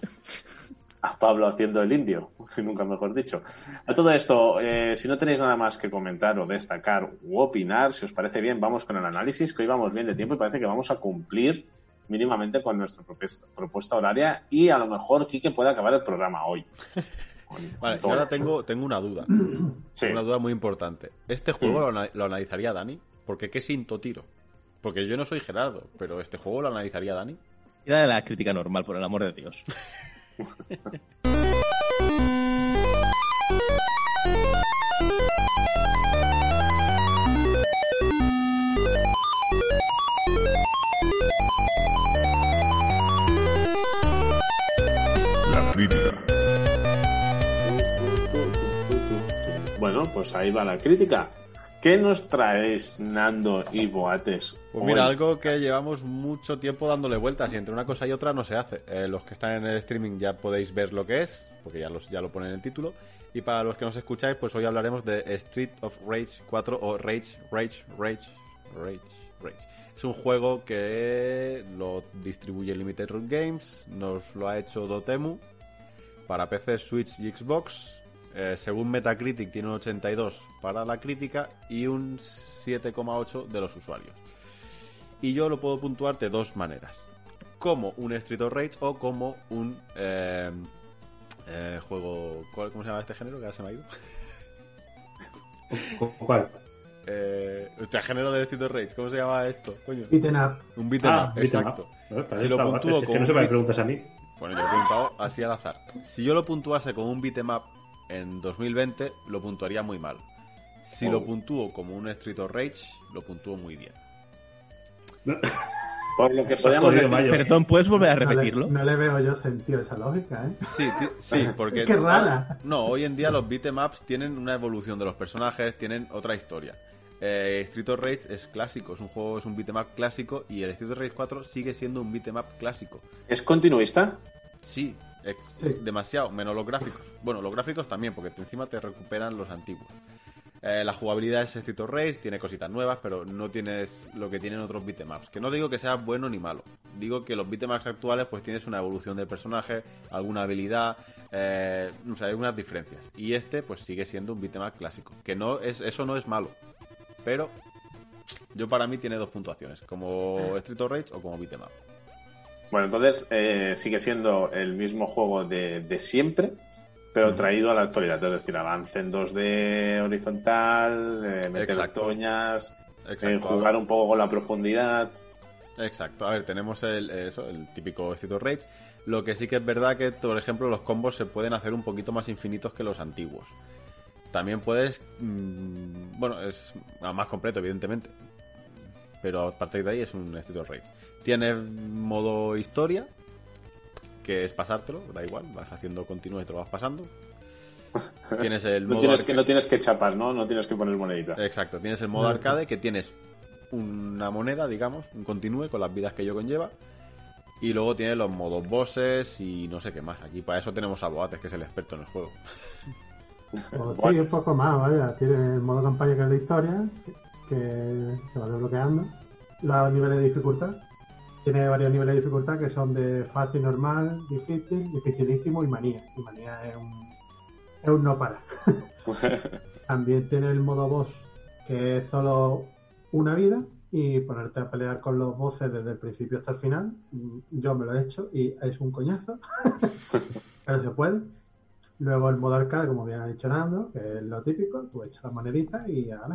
A Pablo haciendo el indio, nunca mejor dicho. A todo esto, eh, si no tenéis nada más que comentar o destacar u opinar, si os parece bien, vamos con el análisis, que hoy vamos bien de tiempo y parece que vamos a cumplir mínimamente con nuestra propuesta, propuesta horaria y a lo mejor Quique puede acabar el programa hoy. Vale, yo ahora tengo, tengo una duda. Sí. Una duda muy importante. ¿Este juego lo, ana- lo analizaría Dani? Porque qué sinto tiro. Porque yo no soy Gerardo, pero este juego lo analizaría Dani. Era de la crítica normal, por el amor de Dios. Bueno, pues ahí va la crítica. ¿Qué nos traes, Nando y Boates? Pues mira, algo que llevamos mucho tiempo dándole vueltas y entre una cosa y otra no se hace. Eh, los que están en el streaming ya podéis ver lo que es, porque ya, los, ya lo ponen en el título. Y para los que nos escucháis, pues hoy hablaremos de Street of Rage 4 o Rage, Rage, Rage, Rage, Rage. Es un juego que lo distribuye Limited Run Games, nos lo ha hecho Dotemu para PC, Switch y Xbox. Eh, según Metacritic tiene un 82 para la crítica y un 7,8 de los usuarios. Y yo lo puedo puntuar de dos maneras. Como un Street of Rage o como un eh, eh, juego... ¿cuál- ¿Cómo se llama este género? Que ahora se me ha ido. ¿Cuál? Eh, este género del Street of Rage. ¿Cómo se llama esto? Coño. Beaten up. Un beat'em Ah, up, exacto. up. Bueno, para Si lo puntúo es que no qué beat- preguntas a mí. Bueno, yo lo he preguntado así al azar. Si yo lo puntuase como un beat'em up en 2020, lo puntuaría muy mal. Si Oh. lo puntúo como un Street of Rage, lo puntúo muy bien. Por lo que jodido decir, Mayo. Perdón, ¿puedes volver a No le- repetirlo? No le, veo yo sentido a esa lógica, ¿eh? Sí, sí, porque... Qué rara. No, hoy en día los beat'em ups tienen una evolución de los personajes, tienen otra historia. Eh, Street of Rage es clásico, es un juego, es un beat'em up clásico y el Street of Rage 4 sigue siendo un beat'em up clásico. ¿es continuista? Sí, es Sí. demasiado, menos los gráficos. Bueno, los gráficos también, porque encima te recuperan los antiguos. Eh, la jugabilidad es Street of Rage, tiene cositas nuevas, pero no tienes lo que tienen otros beatemaps. Que no digo que sea bueno ni malo. Digo que los beatemaps actuales pues tienes una evolución del personaje, alguna habilidad, eh, no sé, hay unas diferencias. Y este pues sigue siendo un beatmap clásico. Que no es, eso no es malo. Pero yo para mí tiene dos puntuaciones, como Street Rage o como beatmap. Bueno, entonces eh, sigue siendo el mismo juego de, de siempre, pero traído a la actualidad. Es decir, avance en 2D horizontal, eh, meter Exacto. toñas, Exacto. eh, jugar un poco con la profundidad. Exacto, a ver, tenemos el, eso, el típico Street of Rage. Lo que sí que es verdad que, por ejemplo, los combos se pueden hacer un poquito más infinitos que los antiguos. También puedes. mm, bueno, es más completo, evidentemente. Pero a partir de ahí es un Street of Rage. Tiene modo historia, que es pasártelo, da igual, vas haciendo continuo y te lo vas pasando. Tienes el No modo tienes, arca- que, no tienes que chapar, ¿no? No tienes que poner monedita. Exacto, tienes el modo arcade que tienes una moneda, digamos, un continúe con las vidas que ello conlleva. Y luego tienes los modos bosses y no sé qué más. Aquí para eso tenemos a Boates, que es el experto en el juego. Pues sí, un poco más, vaya. Tiene el modo campaña que es la historia, que, se va desbloqueando. Los niveles de dificultad. Tiene varios niveles de dificultad que son de fácil, normal, difícil, dificilísimo y manía. Y manía es un, es un no para. También tiene el modo boss, que es solo una vida y ponerte a pelear con los bosses desde el principio hasta el final. Mm, Yo me lo he hecho y es un coñazo. Pero se puede. Luego el modo arcade, como bien ha dicho Nando, que es lo típico, tú echas las moneditas y a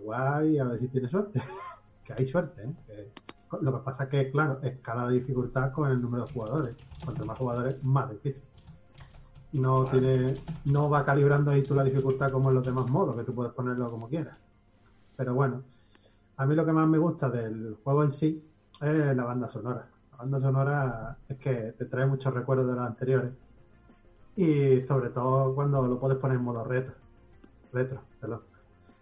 jugar y a ver si tienes suerte. que hay suerte, ¿eh? Que- lo que pasa es que, claro, escala de dificultad con el número de jugadores. Cuanto más jugadores, más difícil. No tiene, no va calibrando ahí tú la dificultad como en los demás modos, que tú puedes ponerlo como quieras. Pero bueno, a mí lo que más me gusta del juego en sí es la banda sonora. La banda sonora es que te trae muchos recuerdos de los anteriores. Y sobre todo cuando lo puedes poner en modo retro. Retro, perdón.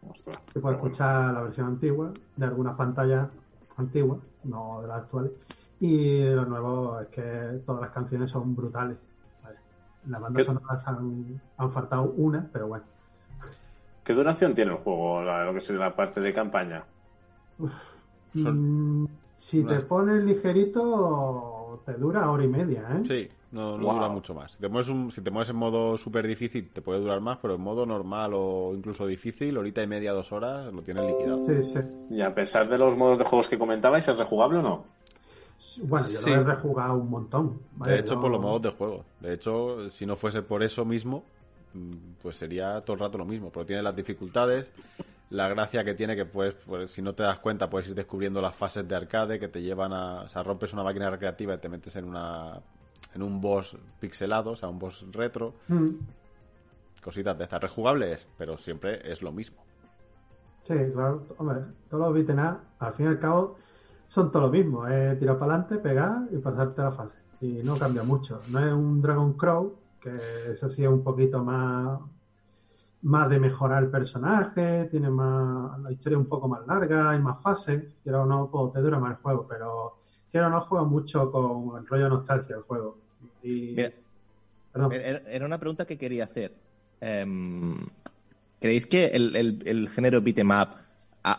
Ostras, Se puede pero bueno. escuchar la versión antigua de algunas pantallas antiguas, no de las actuales. Y de lo nuevo es que todas las canciones son brutales. Vale. La banda ¿Qué- sonora se han, han faltado una, pero bueno. ¿Qué duración tiene el juego, la- lo que es la parte de campaña? Son- Mm, si unas- te pones ligerito, te dura hora y media, ¿eh? Sí, no, no Wow. dura mucho más. Si te, mueves un- si te mueves en modo súper difícil, te puede durar más, pero en modo normal o incluso difícil, horita y media, dos horas, lo tienes liquidado. Sí, sí. Y a pesar de los modos de juegos que comentabais, ¿es rejugable o no? Bueno, yo Sí. lo he rejugado un montón. ¿vale? De hecho, Yo- por los modos de juego. De hecho, si no fuese por eso mismo, mm, pues sería todo el rato lo mismo. Pero tiene las dificultades, la gracia que tiene que, pues, pues, si no te das cuenta, puedes ir descubriendo las fases de arcade que te llevan a. O sea, rompes una máquina recreativa y te metes en una en un boss pixelado, o sea, un boss retro. Mm, Cositas de estas. Rejugable es, pero siempre es lo mismo. Sí, claro. Hombre, todos los beaten up, al fin y al cabo, son todo lo mismo. Es tirar para adelante, pegar y pasarte la fase. Y no cambia mucho. No es un Dragon Crow, que eso sí es un poquito más más de mejorar el personaje, tiene más la historia un poco más larga, hay más fases, quiero o no, pues te dura más el juego, pero quiero no juega mucho con el rollo nostalgia el juego. Y... Perdón. Era una pregunta que quería hacer. Em, ¿Creéis que el, el, género beat'em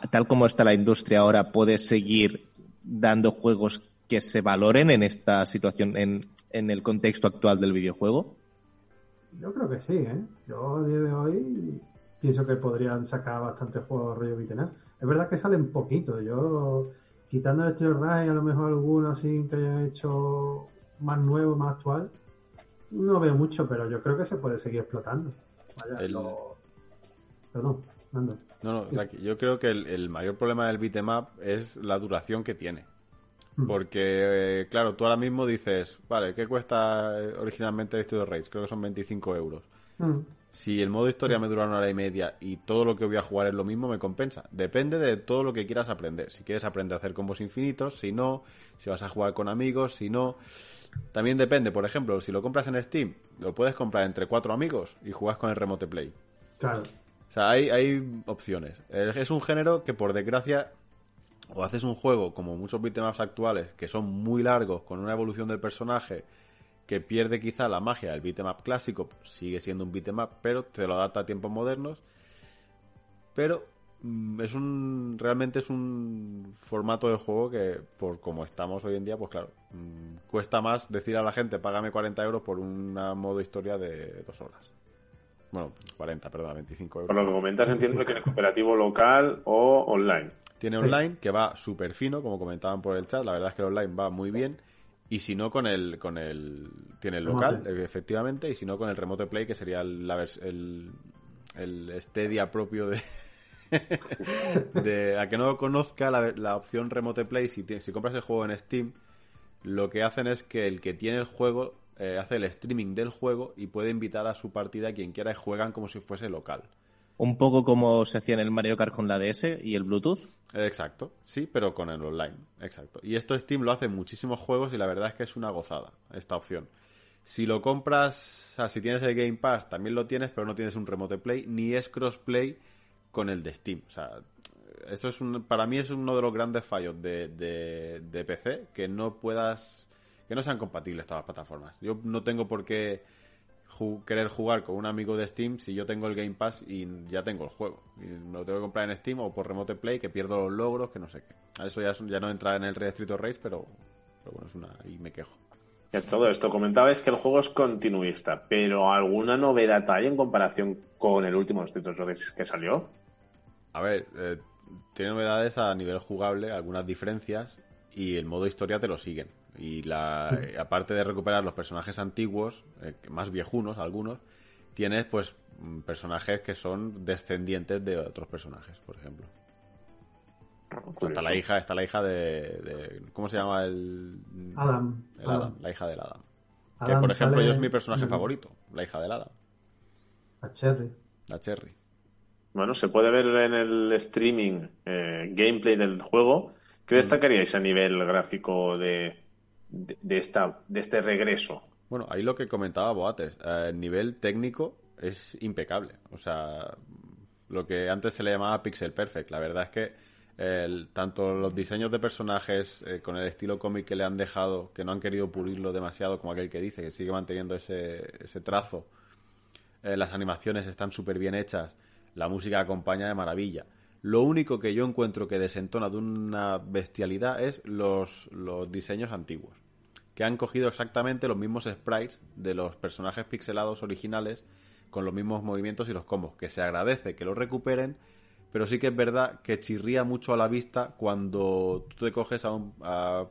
tal como está la industria ahora, puede seguir dando juegos que se valoren en esta situación, en, en el contexto actual del videojuego? Yo creo que sí, ¿eh? Yo a día de hoy pienso que podrían sacar bastantes juegos rollo beat'em Es verdad que salen poquitos. Yo, quitando el Steel Ray, a lo mejor alguno así que hayan hecho más nuevo, más actual, no veo mucho, pero yo creo que se puede seguir explotando. Vaya, Perdón, No, no, yo creo que el, mayor problema del beat'em es la duración que tiene. Hmm. Porque, eh, claro, tú ahora mismo dices, vale, ¿qué cuesta eh, originalmente el Studio Rage? Creo que son 25 euros. Hmm. Si el modo historia me dura una hora y media y todo lo que voy a jugar es lo mismo, me compensa. Depende de todo lo que quieras aprender. Si quieres aprender a hacer combos infinitos, si no, si vas a jugar con amigos, si no. También depende, por ejemplo, si lo compras en Steam, lo puedes comprar entre cuatro amigos y jugas con el Remote Play. Claro. O sea, hay, hay opciones. Es un género que, por desgracia, o haces un juego como muchos beatemaps actuales, que son muy largos, con una evolución del personaje que pierde quizá la magia del beatmap clásico, sigue siendo un beatmap, pero te lo adapta a tiempos modernos. Pero mm, es un realmente es un formato de juego que por como estamos hoy en día pues claro mm, cuesta más decir a la gente págame 40 euros por un modo historia de dos horas bueno 40 perdón 25 euros. Por lo que comentas entiendo que tiene cooperativo local o online. Tiene online que va súper fino como comentaban por el chat la verdad es que el online va muy bien y si no con el con el tiene el local efectivamente y si no con el remote play que sería el, el, el Stadia propio de de, a que no conozca la, opción Remote Play, si, si compras el juego en Steam, lo que hacen es que el que tiene el juego eh, hace el streaming del juego y puede invitar a su partida a quien quiera y juegan como si fuese local. Un poco como se hacía en el Mario Kart con la DS y el Bluetooth. Exacto, sí, pero con el online, exacto. Y esto Steam lo hace en muchísimos juegos y la verdad es que es una gozada esta opción. Si lo compras, o sea, si tienes el Game Pass, también lo tienes, pero no tienes un Remote Play, ni es crossplay con el de Steam. O sea, eso es un, para mí es uno de los grandes fallos de, de, PC, que no puedas, que no sean compatibles todas las plataformas. Yo no tengo por qué querer jugar con un amigo de Steam si yo tengo el Game Pass y ya tengo el juego. Y lo tengo que comprar en Steam o por Remote Play, que pierdo los logros, que no sé qué. Eso ya, ya no entra en el Red Street Race, pero, pero bueno, es una, y me quejo. Todo esto, comentabais que el juego es continuista, pero ¿alguna novedad hay en comparación con el último Street Race que salió? A ver, eh, tiene novedades a nivel jugable, algunas diferencias, y el modo historia te lo siguen. Y la, eh, aparte de recuperar los personajes antiguos, eh, más viejunos algunos, tienes pues mm, personajes que son descendientes de otros personajes, por ejemplo. está la hija, está la hija de, ¿cómo se llama el Adam? El Adam, la hija del Adam. que por ejemplo yo es mi personaje favorito, la hija del Adam. La Cherry. La Cherry. Bueno, se puede ver en el streaming eh, gameplay del juego. ¿Qué mm. destacaríais a nivel gráfico de, de, esta, de este regreso? Bueno, ahí lo que comentaba Boates, a nivel técnico es impecable. O sea, lo que antes se le llamaba pixel perfect. La verdad es que tanto los diseños de personajes eh, con el estilo cómic que le han dejado, que no han querido pulirlo demasiado, como aquel que dice, que sigue manteniendo ese, ese trazo. Eh, las animaciones están súper bien hechas la música acompaña de maravilla. Lo único que yo encuentro que desentona de una bestialidad es los, los diseños antiguos, que han cogido exactamente los mismos sprites de los personajes pixelados originales con los mismos movimientos y los combos, que se agradece que los recuperen, pero sí que es verdad que chirría mucho a la vista cuando tú te coges a, un,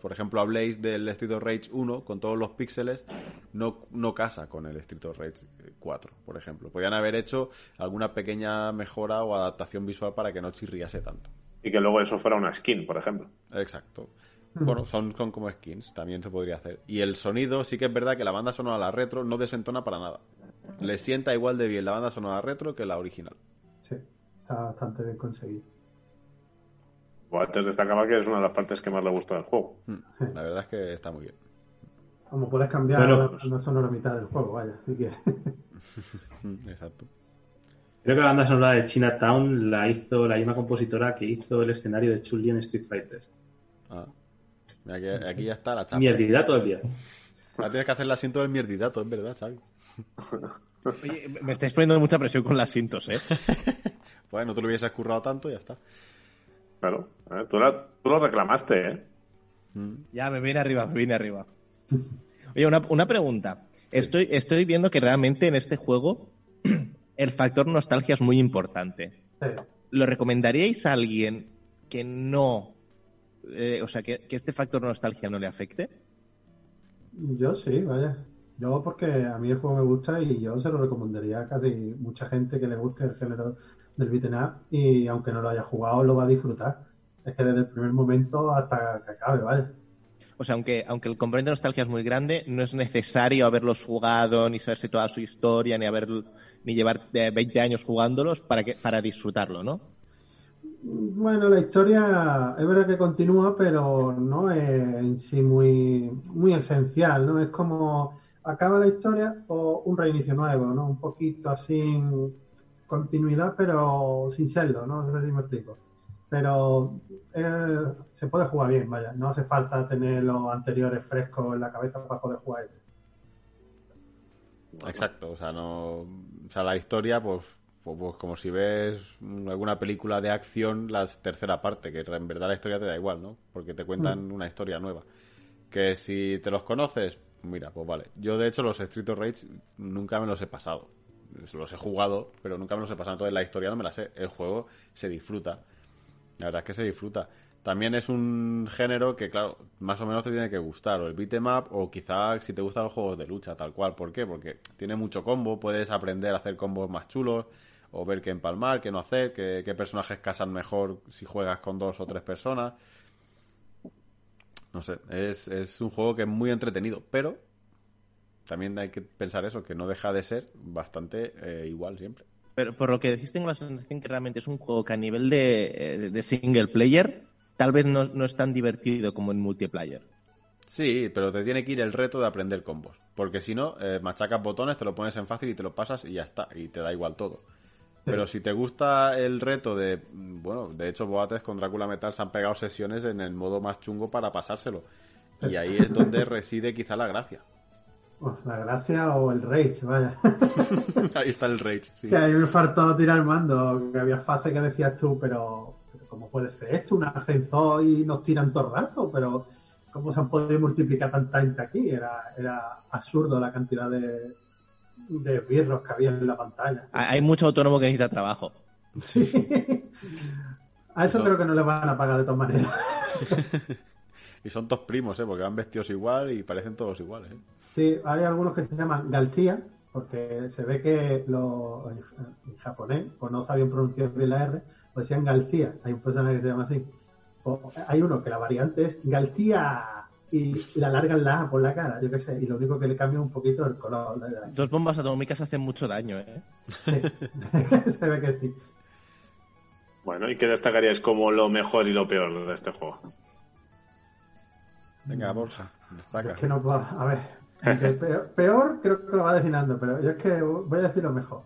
por ejemplo, a Blaze del Street of Rage 1 con todos los píxeles, no, no casa con el Street of Rage 4, por ejemplo. Podrían haber hecho alguna pequeña mejora o adaptación visual para que no chirriase tanto. Y que luego eso fuera una skin, por ejemplo. Exacto. Bueno, son, son como skins, también se podría hacer. Y el sonido, sí que es verdad que la banda sonora la retro no desentona para nada. Le sienta igual de bien la banda sonora retro que la original está bastante bien conseguido. antes destacaba que es una de las partes que más le gusta del juego. Hmm. La verdad es que está muy bien. Como puedes cambiar la, pues- sonora mitad del juego, vaya, así que. Exacto. Creo que la banda sonora de Chinatown la hizo la misma compositora que hizo el escenario de Chun-Li en Street Fighter. Ah. Aquí, aquí ya está la chapa. Mierdidad todo el día. Ahora tienes que hacer el asiento del mierdidato, es verdad, Xavi. Oye, me estáis poniendo mucha presión con las cintos, ¿eh? Pues no te lo hubieses currado tanto y ya está. Claro, eh, tú, la- tú lo reclamaste, ¿eh? Ya, me viene arriba, me viene arriba. Oye, una, una pregunta. Estoy, estoy viendo que realmente en este juego el factor nostalgia es muy importante. Sí. ¿Lo recomendaríais a alguien que no... eh, o sea, que, que este factor nostalgia no le afecte? Yo sí, vaya. Yo porque a mí el juego me gusta y yo se lo recomendaría a casi mucha gente que le guste el género del beat'em up y aunque no lo haya jugado lo va a disfrutar. Es que desde el primer momento hasta que acabe, vaya. O sea, aunque, aunque el componente de nostalgia es muy grande, no es necesario haberlos jugado, ni saberse toda su historia, ni haber ni llevar eh, 20 años jugándolos para que para disfrutarlo, ¿no? Bueno, la historia es verdad que continúa, pero no es en sí muy, muy esencial, ¿no? Es como acaba la historia o un reinicio nuevo, ¿no? Un poquito así continuidad, pero sin serlo, ¿no? No sé si me explico. Pero eh, se puede jugar bien, vaya. No hace falta tener los anteriores frescos en la cabeza para poder jugar esto. Exacto, o sea, no. O sea, la historia, pues, pues, pues como si ves alguna película de acción, la tercera parte, que en verdad la historia te da igual, ¿no? Porque te cuentan una historia nueva. Que si te los conoces, mira, pues vale. Yo, de hecho, los Street of Rage nunca me los he pasado. Los he jugado, pero nunca me los he pasado. Entonces, la historia no me la sé. El juego se disfruta. La verdad es que se disfruta. También es un género que, claro, más o menos te tiene que gustar. O el beat'em up, o quizá si te gustan los juegos de lucha, tal cual. ¿Por qué? Porque tiene mucho combo, puedes aprender a hacer combos más chulos, o ver qué empalmar, qué no hacer, qué, qué personajes casan mejor si juegas con dos o tres personas. No sé, es, es un juego que es muy entretenido, pero también hay que pensar eso, que no deja de ser bastante eh, igual siempre. Pero por lo que decís, tengo la sensación que realmente es un juego que a nivel de, eh, de single player tal vez no, no es tan divertido como en multiplayer. Sí, pero te tiene que ir el reto de aprender combos. Porque si no, eh, machacas botones, te lo pones en fácil y te lo pasas y ya está. Y te da igual todo. Pero si te gusta el reto de. Bueno, de hecho, Boates con Drácula Metal se han pegado sesiones en el modo más chungo para pasárselo. Y ahí es donde reside quizá la gracia. Uf, la gracia o el rage, vaya. ahí está el rage, sí. que ahí me faltó tirar el mando, que había fases que decías tú, pero, pero ¿cómo puede ser esto? Un ascensor y nos tiran todo el rato, pero ¿cómo se han podido multiplicar tanta gente aquí? Era, era absurdo la cantidad de, de birros que había en la pantalla. Ha- Hay mucho autónomo que necesita trabajo. Sí. A eso No. creo que no le van a pagar de todas maneras. Y son todos primos, ¿eh? Porque van vestidos igual y parecen todos iguales, ¿eh? Sí, hay algunos que se llaman García, porque se ve que lo, en, en japonés, pues no sabían pronunciar bien la R, pues decían García. Hay un personaje que se llama así. O- hay uno que la variante es García y le alargan la A por la cara, yo qué sé, y lo único que le cambia un poquito el color. de la- Dos bombas atómicas hacen mucho daño, ¿eh? Sí. se ve que sí. Bueno, ¿y qué destacaríais como lo mejor y lo peor de este juego? Venga, Borja, destaca. Es que no puedo. A ver. peor, peor creo que lo va definiendo, pero yo es que voy a decir lo mejor.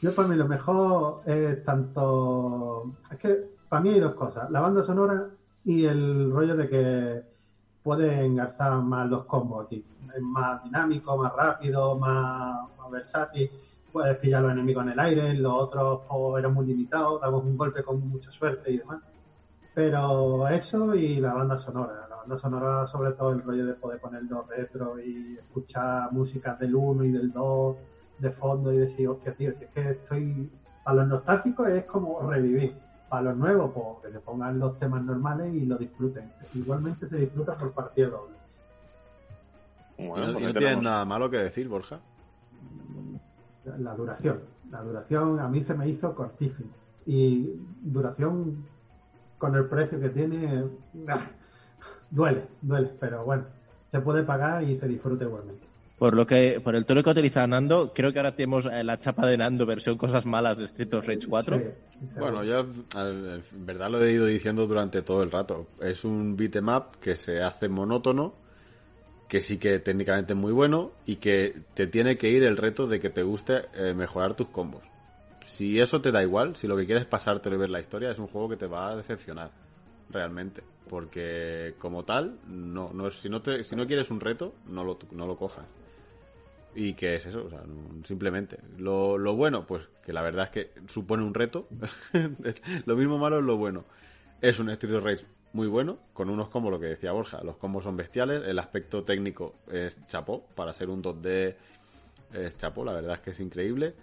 Yo para mí lo mejor es tanto. Es que para mí hay dos cosas: la banda sonora y el rollo de que puede engarzar más los combos aquí. Es más dinámico, más rápido, más, más versátil. Puedes pillar los enemigos en el aire, los otros juegos eran muy limitados, damos un golpe con mucha suerte y demás. Pero eso y la banda sonora. La banda sonora, sobre todo, el rollo de poder ponerlo retro y escuchar músicas del 1 y del 2 de fondo y decir, hostia, tío, si es que estoy. Para los nostálgicos es como revivir. Para los nuevos, pues que se pongan los temas normales y lo disfruten. Igualmente se disfruta por partida doble. Y no, y no ahí tienes tenemos- nada malo que decir, Borja. La duración. La duración a mí se me hizo cortísima. Y duración con el precio que tiene, duele, duele, pero bueno, se puede pagar y se disfruta igualmente. Por lo que, por el tono que ha utilizado Nando, creo que ahora tenemos eh, la chapa de Nando versión cosas malas de Street of Rage 4. Sí, sí, Bueno, yo en verdad lo he ido diciendo durante todo el rato. Es un beat'em up que se hace monótono, que sí que técnicamente es muy bueno y que te tiene que ir el reto de que te guste eh, mejorar tus combos. si eso te da igual, si lo que quieres es pasártelo y ver la historia, es un juego que te va a decepcionar realmente. Porque como tal, no, no si, no te, si no quieres un reto, no lo, no lo cojas. ¿Y qué es eso? O sea, simplemente. Lo, lo, bueno, pues que la verdad es que supone un reto. lo mismo malo es lo bueno. Es un Street of Rage muy bueno, con unos combos, lo que decía Borja. Los combos son bestiales, el aspecto técnico es chapó. Para ser un 2D es chapó, la verdad es que es increíble.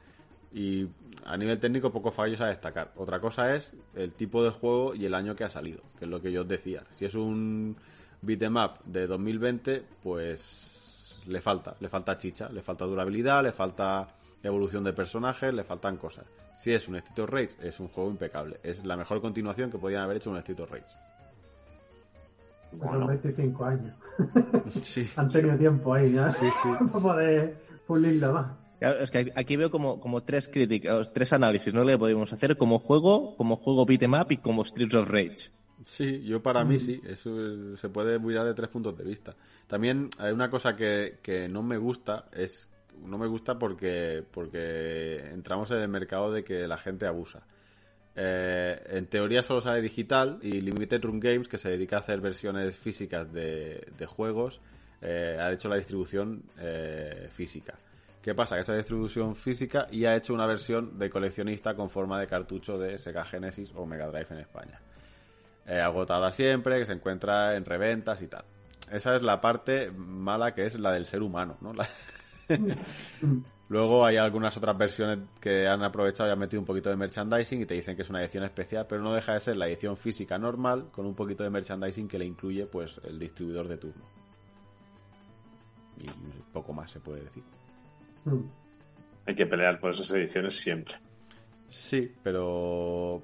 Y a nivel técnico, pocos fallos a destacar. Otra cosa es el tipo de juego y el año que ha salido, que es lo que yo os decía. Si es un beat'em up de 2020, pues le falta, le falta chicha, le falta durabilidad, le falta evolución de personajes, le faltan cosas. Si es un Street of Rage, es un juego impecable. Es la mejor continuación que podían haber hecho un Street of Rage. Bueno, 25 años. Han tenido tiempo ahí ya sí, sí. para poder pulirlo más. Es que aquí veo como, como tres críticas, tres análisis, ¿no? Le podemos hacer como juego, como juego beat'em up y como Streets of Rage. Sí, yo para mí sí, eso se puede mirar de tres puntos de vista. También hay una cosa que, que no me gusta, es no me gusta porque, porque entramos en el mercado de que la gente abusa. Eh, en teoría solo sale digital y Limited Run Games, que se dedica a hacer versiones físicas de, de juegos, eh, ha hecho la distribución eh, física. ¿Qué pasa? Que esa distribución física y ha hecho una versión de coleccionista con forma de cartucho de Sega Genesis o Mega Drive en España. Eh, agotada siempre, que se encuentra en reventas y tal. Esa es la parte mala que es la del ser humano, ¿no? Luego hay algunas otras versiones que han aprovechado y han metido un poquito de merchandising y te dicen que es una edición especial, pero no deja de ser la edición física normal con un poquito de merchandising que le incluye pues el distribuidor de turno. Y poco más se puede decir. Hay que pelear por esas ediciones siempre. Sí, pero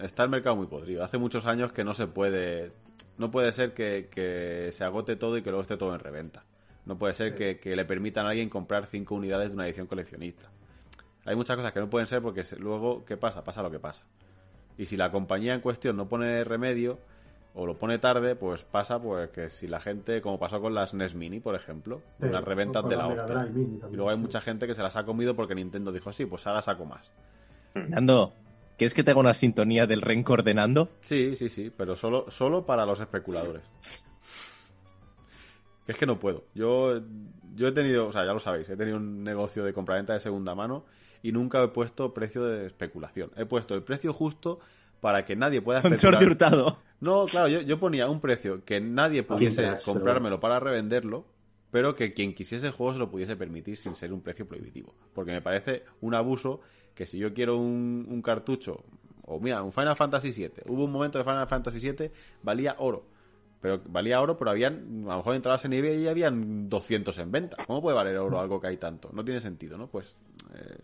está el mercado muy podrido. Hace muchos años que no se puede. No puede ser que, se agote todo y que luego esté todo en reventa. No puede ser que, le permitan a alguien comprar cinco unidades de una edición coleccionista. Hay muchas cosas que no pueden ser porque luego, ¿qué pasa? Pasa lo que pasa. Y si la compañía en cuestión no pone remedio o lo pone tarde, pues pasa pues que si la gente, como pasó con las NES Mini, por ejemplo, unas reventas de la hostia. Y luego hay mucha gente que se las ha comido porque Nintendo dijo, sí, pues ahora saco más. Nando, ¿Quieres que te haga una sintonía del reencordenando? Sí, sí, sí, pero solo, solo para los especuladores. Es que no puedo. Yo, yo he tenido, o sea, ya lo sabéis, he tenido un negocio de compraventa de segunda mano y nunca he puesto precio de especulación. He puesto el precio justo para que nadie pueda especular. Hurtado. No, claro, yo, yo, ponía un precio que nadie pudiese comprármelo para revenderlo, pero que quien quisiese el juego se lo pudiese permitir sin ser un precio prohibitivo. Porque me parece un abuso que si yo quiero un, cartucho, o mira, un Final Fantasy VII, hubo un momento de Final Fantasy VII, valía oro. Pero valía oro, pero habían, a lo mejor entrabas en eBay y habían 200 en venta. ¿Cómo puede valer oro algo que hay tanto? No tiene sentido, ¿no? Pues, eh,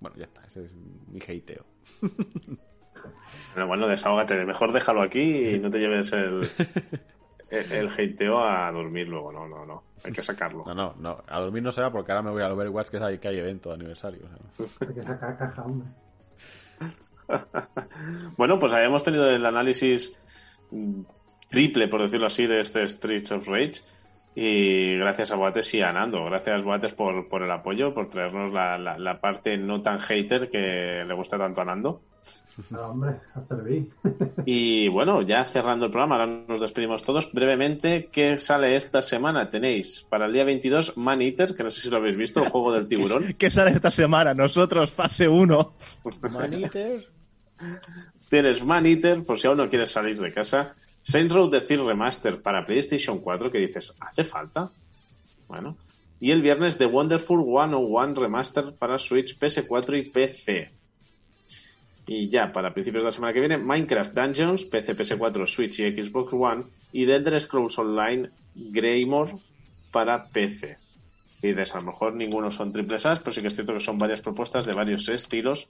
bueno, ya está, ese es mi hateo. Bueno, bueno, desahógate, mejor déjalo aquí y no te lleves el, el, hateo a dormir luego, no, no, no. Hay que sacarlo. No, no, no. A dormir no se va porque ahora me voy al Overwatch que, hay, que hay evento de aniversario. Hay que sacar caja, hombre. bueno, pues habíamos tenido el análisis triple, por decirlo así, de este Streets of Rage. Y gracias a Boates y a Nando. Gracias, Boates, por, por el apoyo, por traernos la, la, parte no tan hater que le gusta tanto a Nando. No, hombre, hasta Y bueno, ya cerrando el programa, ahora nos despedimos todos. Brevemente, ¿qué sale esta semana? Tenéis para el día 22 Man Eater, que no sé si lo habéis visto, el juego del tiburón. ¿Qué sale esta semana? Nosotros, fase 1. Man Eater. Tienes Man Eater, por si aún no quieres salir de casa. Saints Row The Third Remaster para PlayStation 4, que dices, ¿hace falta? Bueno. Y el viernes The Wonderful 101 Remaster para Switch, PS4 y PC. Y ya, para principios de la semana que viene, Minecraft Dungeons, PC, PS4, Switch y Xbox One. Y The Elder Scrolls Online Greymore para PC. Y dices, a lo mejor ninguno son triples A, pero sí que es cierto que son varias propuestas de varios estilos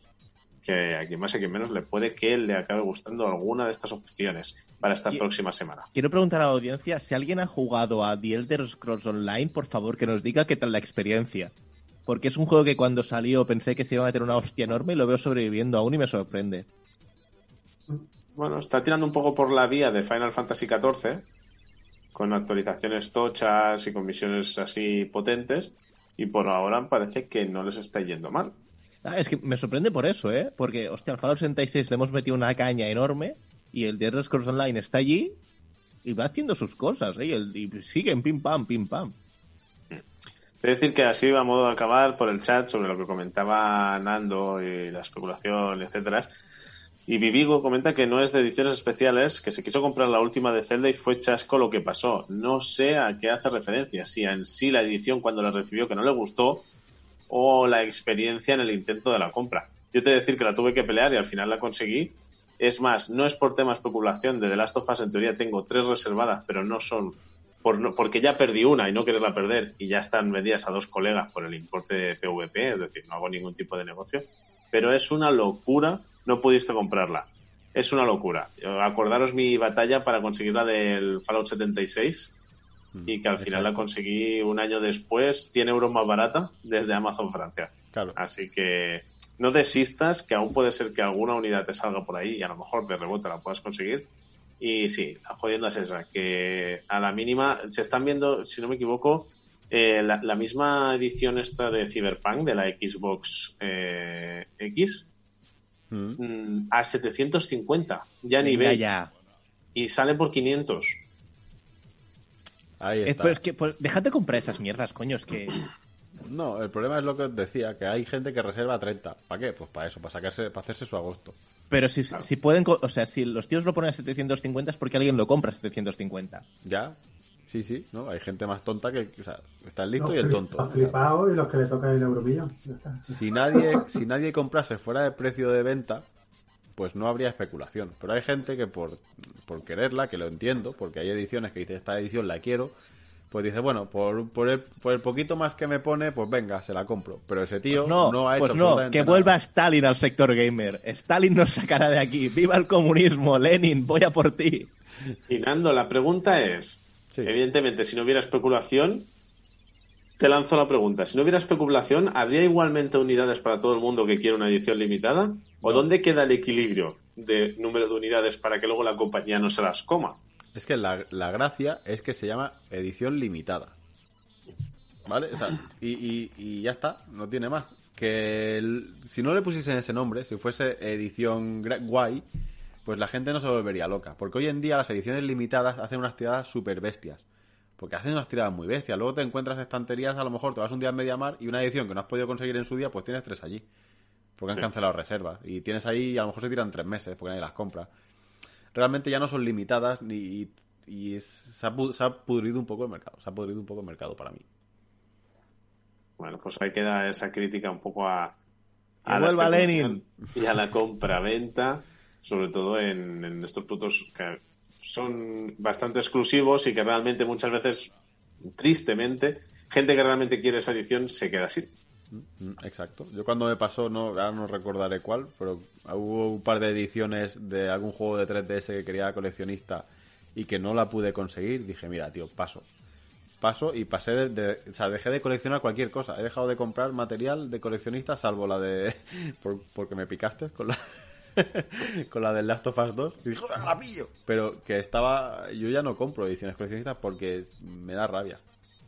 que a quien más y a quien menos le puede que le acabe gustando alguna de estas opciones para esta próxima semana. Quiero preguntar a la audiencia si alguien ha jugado a The Elder Scrolls Online, por favor, que nos diga qué tal la experiencia. Porque es un juego que cuando salió pensé que se iba a meter una hostia enorme y lo veo sobreviviendo aún y me sorprende. Bueno, está tirando un poco por la vía de Final Fantasy XIV, con actualizaciones tochas y con misiones así potentes, y por ahora parece que no les está yendo mal. Ah, es que me sorprende por eso, ¿eh? Porque, hostia, al Fallout 66 le hemos metido una caña enorme y el de Elder Scrolls Online está allí y va haciendo sus cosas, ¿eh? Y, el, y siguen pim pam, pim pam. Quiero decir que así a modo de acabar por el chat sobre lo que comentaba Nando y la especulación, etcétera. Y Vivigo comenta que no es de ediciones especiales, que se quiso comprar la última de Zelda y fue chasco lo que pasó. No sé a qué hace referencia, si en sí la edición cuando la recibió que no le gustó o la experiencia en el intento de la compra. Yo te he de decir que la tuve que pelear y al final la conseguí. Es más, no es por tema especulación de The Last of Us, en teoría tengo tres reservadas, pero no son por no- porque ya perdí una y no quererla perder y ya están vendidas a dos colegas por el importe de PVP, es decir, no hago ningún tipo de negocio. Pero es una locura, no pudiste comprarla. Es una locura. Acordaros mi batalla para conseguirla del Fallout 76 y que al final la conseguí un año después, 100 euros más barata desde Amazon Francia. Claro. Así que no desistas, que aún puede ser que alguna unidad te salga por ahí y a lo mejor de rebote la puedas conseguir. Y sí, la jodienda es esa, que a la mínima se están viendo, si no me equivoco, eh, la, la misma edición esta de Cyberpunk de la Xbox eh, X Mm. mm, a 750, ya ni Venga ve, ya. y sale por 500. Ahí Es, está. pues, es que, pues, dejad de comprar esas mierdas, coño, es que... No, el problema es lo que os decía, que hay gente que reserva 30. ¿Para qué? Pues para eso, para sacarse, para hacerse su agosto. Pero si, si pueden, o sea, si los tíos lo ponen a 750 es porque alguien lo compra a 750. ¿Ya? Sí, sí, ¿no? Hay gente más tonta que, o sea, está el listo Los y el tonto. Los flipados y los que le tocan el euromillón. Si nadie, si nadie comprase fuera de precio de venta, pues no habría especulación. Pero hay gente que por, por quererla, que lo entiendo, porque hay ediciones que dice esta edición la quiero, pues dice, bueno, por, por, el, por el poquito más que me pone, pues venga, se la compro. Pero ese tío Pues no, no, ha hecho pues no, que nada. vuelva Stalin al sector gamer. Stalin nos sacará de aquí. ¡Viva el comunismo! Lenin, voy a por ti. Y Nando, la pregunta es, Sí. evidentemente, si no hubiera especulación, te lanzo la pregunta, si no hubiera especulación, ¿habría igualmente unidades para todo el mundo que quiere una edición limitada? ¿O dónde queda el equilibrio de número de unidades para que luego la compañía no se las coma? Es que la, la gracia es que se llama edición limitada. ¿Vale? O sea, y, y- y ya está, no tiene más. Que el- si no le pusiesen ese nombre, si fuese edición guay, pues la gente no se volvería loca. Porque hoy en día las ediciones limitadas hacen unas tiradas super bestias. Porque hacen unas tiradas muy bestias. Luego te encuentras estanterías, a lo mejor te vas un día a Mediamar y una edición que no has podido conseguir en su día, pues tienes tres allí. Porque han Sí. cancelado reservas. Y tienes ahí, a lo mejor se tiran tres meses porque nadie las compra realmente ya no son limitadas ni, y, y es- se, ha, se ha pudrido un poco el mercado. Se ha pudrido un poco el mercado para mí. Bueno, pues ahí queda esa crítica un poco a, vuelva especulación Lenin. y a la compra-venta, sobre todo en, en estos productos que son bastante exclusivos y que realmente muchas veces, tristemente, gente que realmente quiere esa edición se queda así. Mm, Exacto. Yo cuando me pasó, no, ahora no recordaré cuál, pero hubo un par de ediciones de algún juego de 3DS que quería coleccionista y que no la pude conseguir. Dije, mira, tío, paso. Paso y pasé de, O sea, dejé de coleccionar cualquier cosa. He dejado de comprar material de coleccionista, salvo la de. por- porque me picaste con la. con la del Last of Us 2 y dijo, "¡Ah, la pillo! Pero que estaba. Yo ya no compro ediciones coleccionistas porque me da rabia.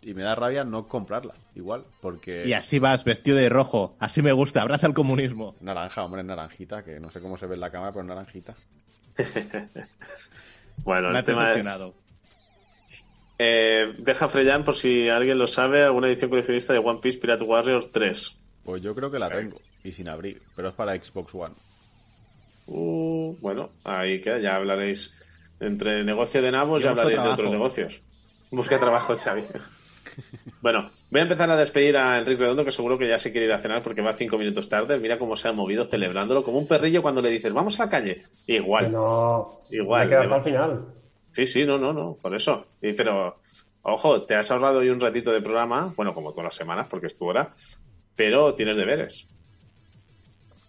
Y me da rabia no comprarla, igual, porque. Y así vas, vestido de rojo. Así me gusta, abraza el comunismo. Naranja, hombre, naranjita, que no sé cómo se ve en la cámara, pero naranjita. Bueno, Me el ha tema es... Eh, deja Freyan, por si alguien lo sabe, alguna edición coleccionista de One Piece Pirate Warriors 3. Pues yo creo que la tengo, y sin abrir, pero es para Xbox One. Uh, bueno, ahí que ya hablaréis. Entre negocio de nabos Yo ya hablaréis de otros negocios. Busca trabajo, Xavi. Bueno, voy a empezar a despedir a Enrique Redondo, que seguro que ya se quiere ir a cenar porque va cinco minutos tarde. Mira cómo se ha movido celebrándolo, como un perrillo cuando le dices, vamos a la calle. Igual. No. Igual, Me hasta el final. Sí, sí, no, no, no, por eso. Y, pero, ojo, te has ahorrado hoy un ratito de programa, bueno, como todas las semanas, porque es tu hora, pero tienes deberes.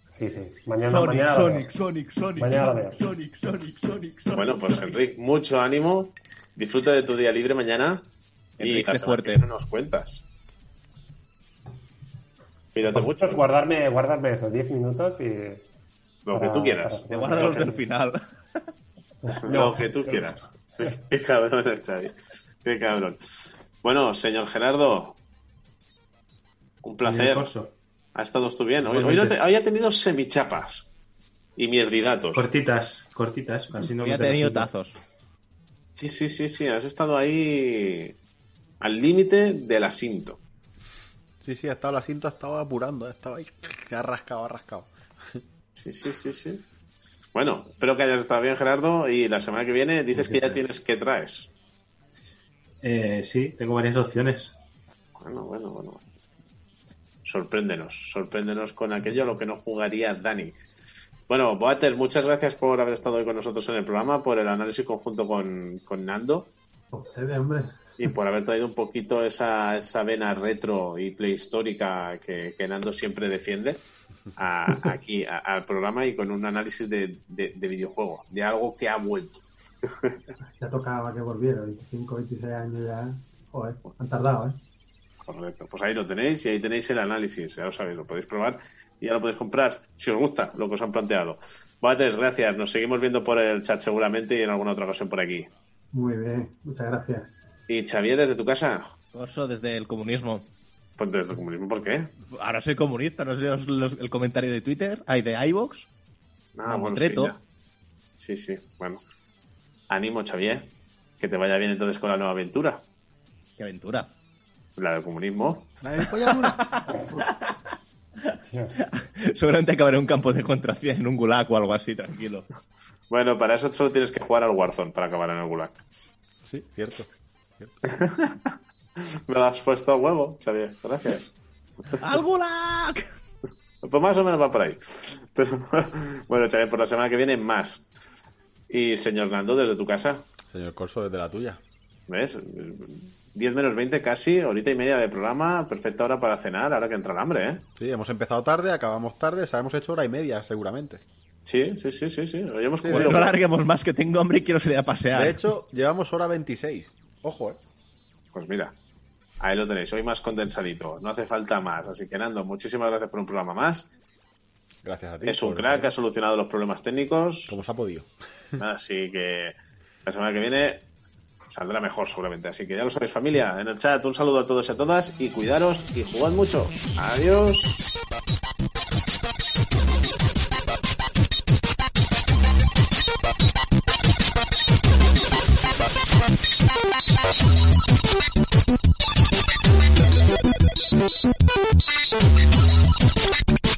Sí, sí. Mañana, Sonic, mañana. Sonic. Sonic, Sonic, Mañana Sonic. Sonic, Sonic, Sonic, Sonic. Bueno, pues Enrique, mucho ánimo, disfruta de tu día libre mañana Enrique, que fuerte. viene nos cuentas. Cuídate mucho, Vosotros guardarme, guardarme esos 10 minutos y. lo que tú quieras. Te guarda los del final. Lo que tú quieras. Qué cabrón el Xavi. Qué cabrón. Bueno, señor Gerardo, un Y placer. Ha estado tú bien. Hoy, hoy, no te- hoy ha tenido semichapas y mierdidatos. Cortitas, cortitas. Así no Ya he meter tenido tazos. Sí, sí, sí, sí. Has estado ahí al límite del asinto. Sí, sí, ha estado el asiento, ha estado apurando, ha estado ahí. Ha rascado, ha rascado. Sí, sí, sí, sí. Bueno, espero que hayas estado bien, Gerardo. Y la semana que viene dices que ya tienes que traes. Eh, sí, tengo varias opciones. Bueno, bueno, bueno. Sorpréndenos, sorpréndenos con aquello a lo que no jugaría Dani. Bueno, Boater, muchas gracias por haber estado hoy con nosotros en el programa, por el análisis conjunto con, con Nando Ustedes, hombre. Y por haber traído un poquito esa, esa vena retro y prehistórica que, que Nando siempre defiende a- aquí a- al programa y con un análisis de, de- de videojuego, de algo que ha vuelto. Ya tocaba que volviera. 25, 26 años ya. Joder, han tardado, ¿eh? Correcto, pues ahí lo tenéis y ahí tenéis el análisis, ya lo sabéis, lo podéis probar y ya lo podéis comprar si os gusta lo que os han planteado. Bates, gracias, nos seguimos viendo por el chat seguramente y en alguna otra ocasión por aquí. Muy bien, muchas gracias. Y Xavier, desde tu casa, Corso desde el comunismo. pues desde el comunismo, ¿por qué? Ahora soy comunista, no sé el comentario de Twitter, hay de iVox. Ah, Vamos, sí, reto. ya. sí, sí, bueno. Ánimo, Xavier, que te vaya bien entonces con la nueva aventura, Qué aventura. la del comunismo. Dios. Seguramente acabaré en un campo de concentración, en un gulag o algo así, tranquilo. Bueno, para eso solo tienes que jugar al Warzone para acabar en el Gulag. Sí, cierto. Me lo has puesto a huevo, Xavier, gracias. ¡Al gulag! Pues más o menos va por ahí. Pero, bueno, Xavier, por la semana que viene más. Y señor Nando, desde tu casa, Señor Corso, desde la tuya. ¿ves? 10 menos 20 casi, horita y media de programa, perfecta hora para cenar, ahora que entra el hambre, ¿eh? Sí, hemos empezado tarde, acabamos tarde, o sea, hemos hecho hora y media, seguramente. Sí, sí, sí, sí, sí. Hoy hemos Sí, No alarguemos más, que tengo hambre y quiero salir a pasear. De hecho, llevamos hora 26. Ojo, eh. Pues mira, ahí lo tenéis, hoy más condensadito, no hace falta más. Así que Nando, muchísimas gracias por un programa más. Gracias a ti. Es un crack, ha solucionado los problemas técnicos. Como se ha podido. Así que la semana que viene saldrá mejor seguramente. Así que ya lo sabéis familia, en el chat un saludo a todos y a todas y cuidaros y jugad mucho. Adiós. Thank you.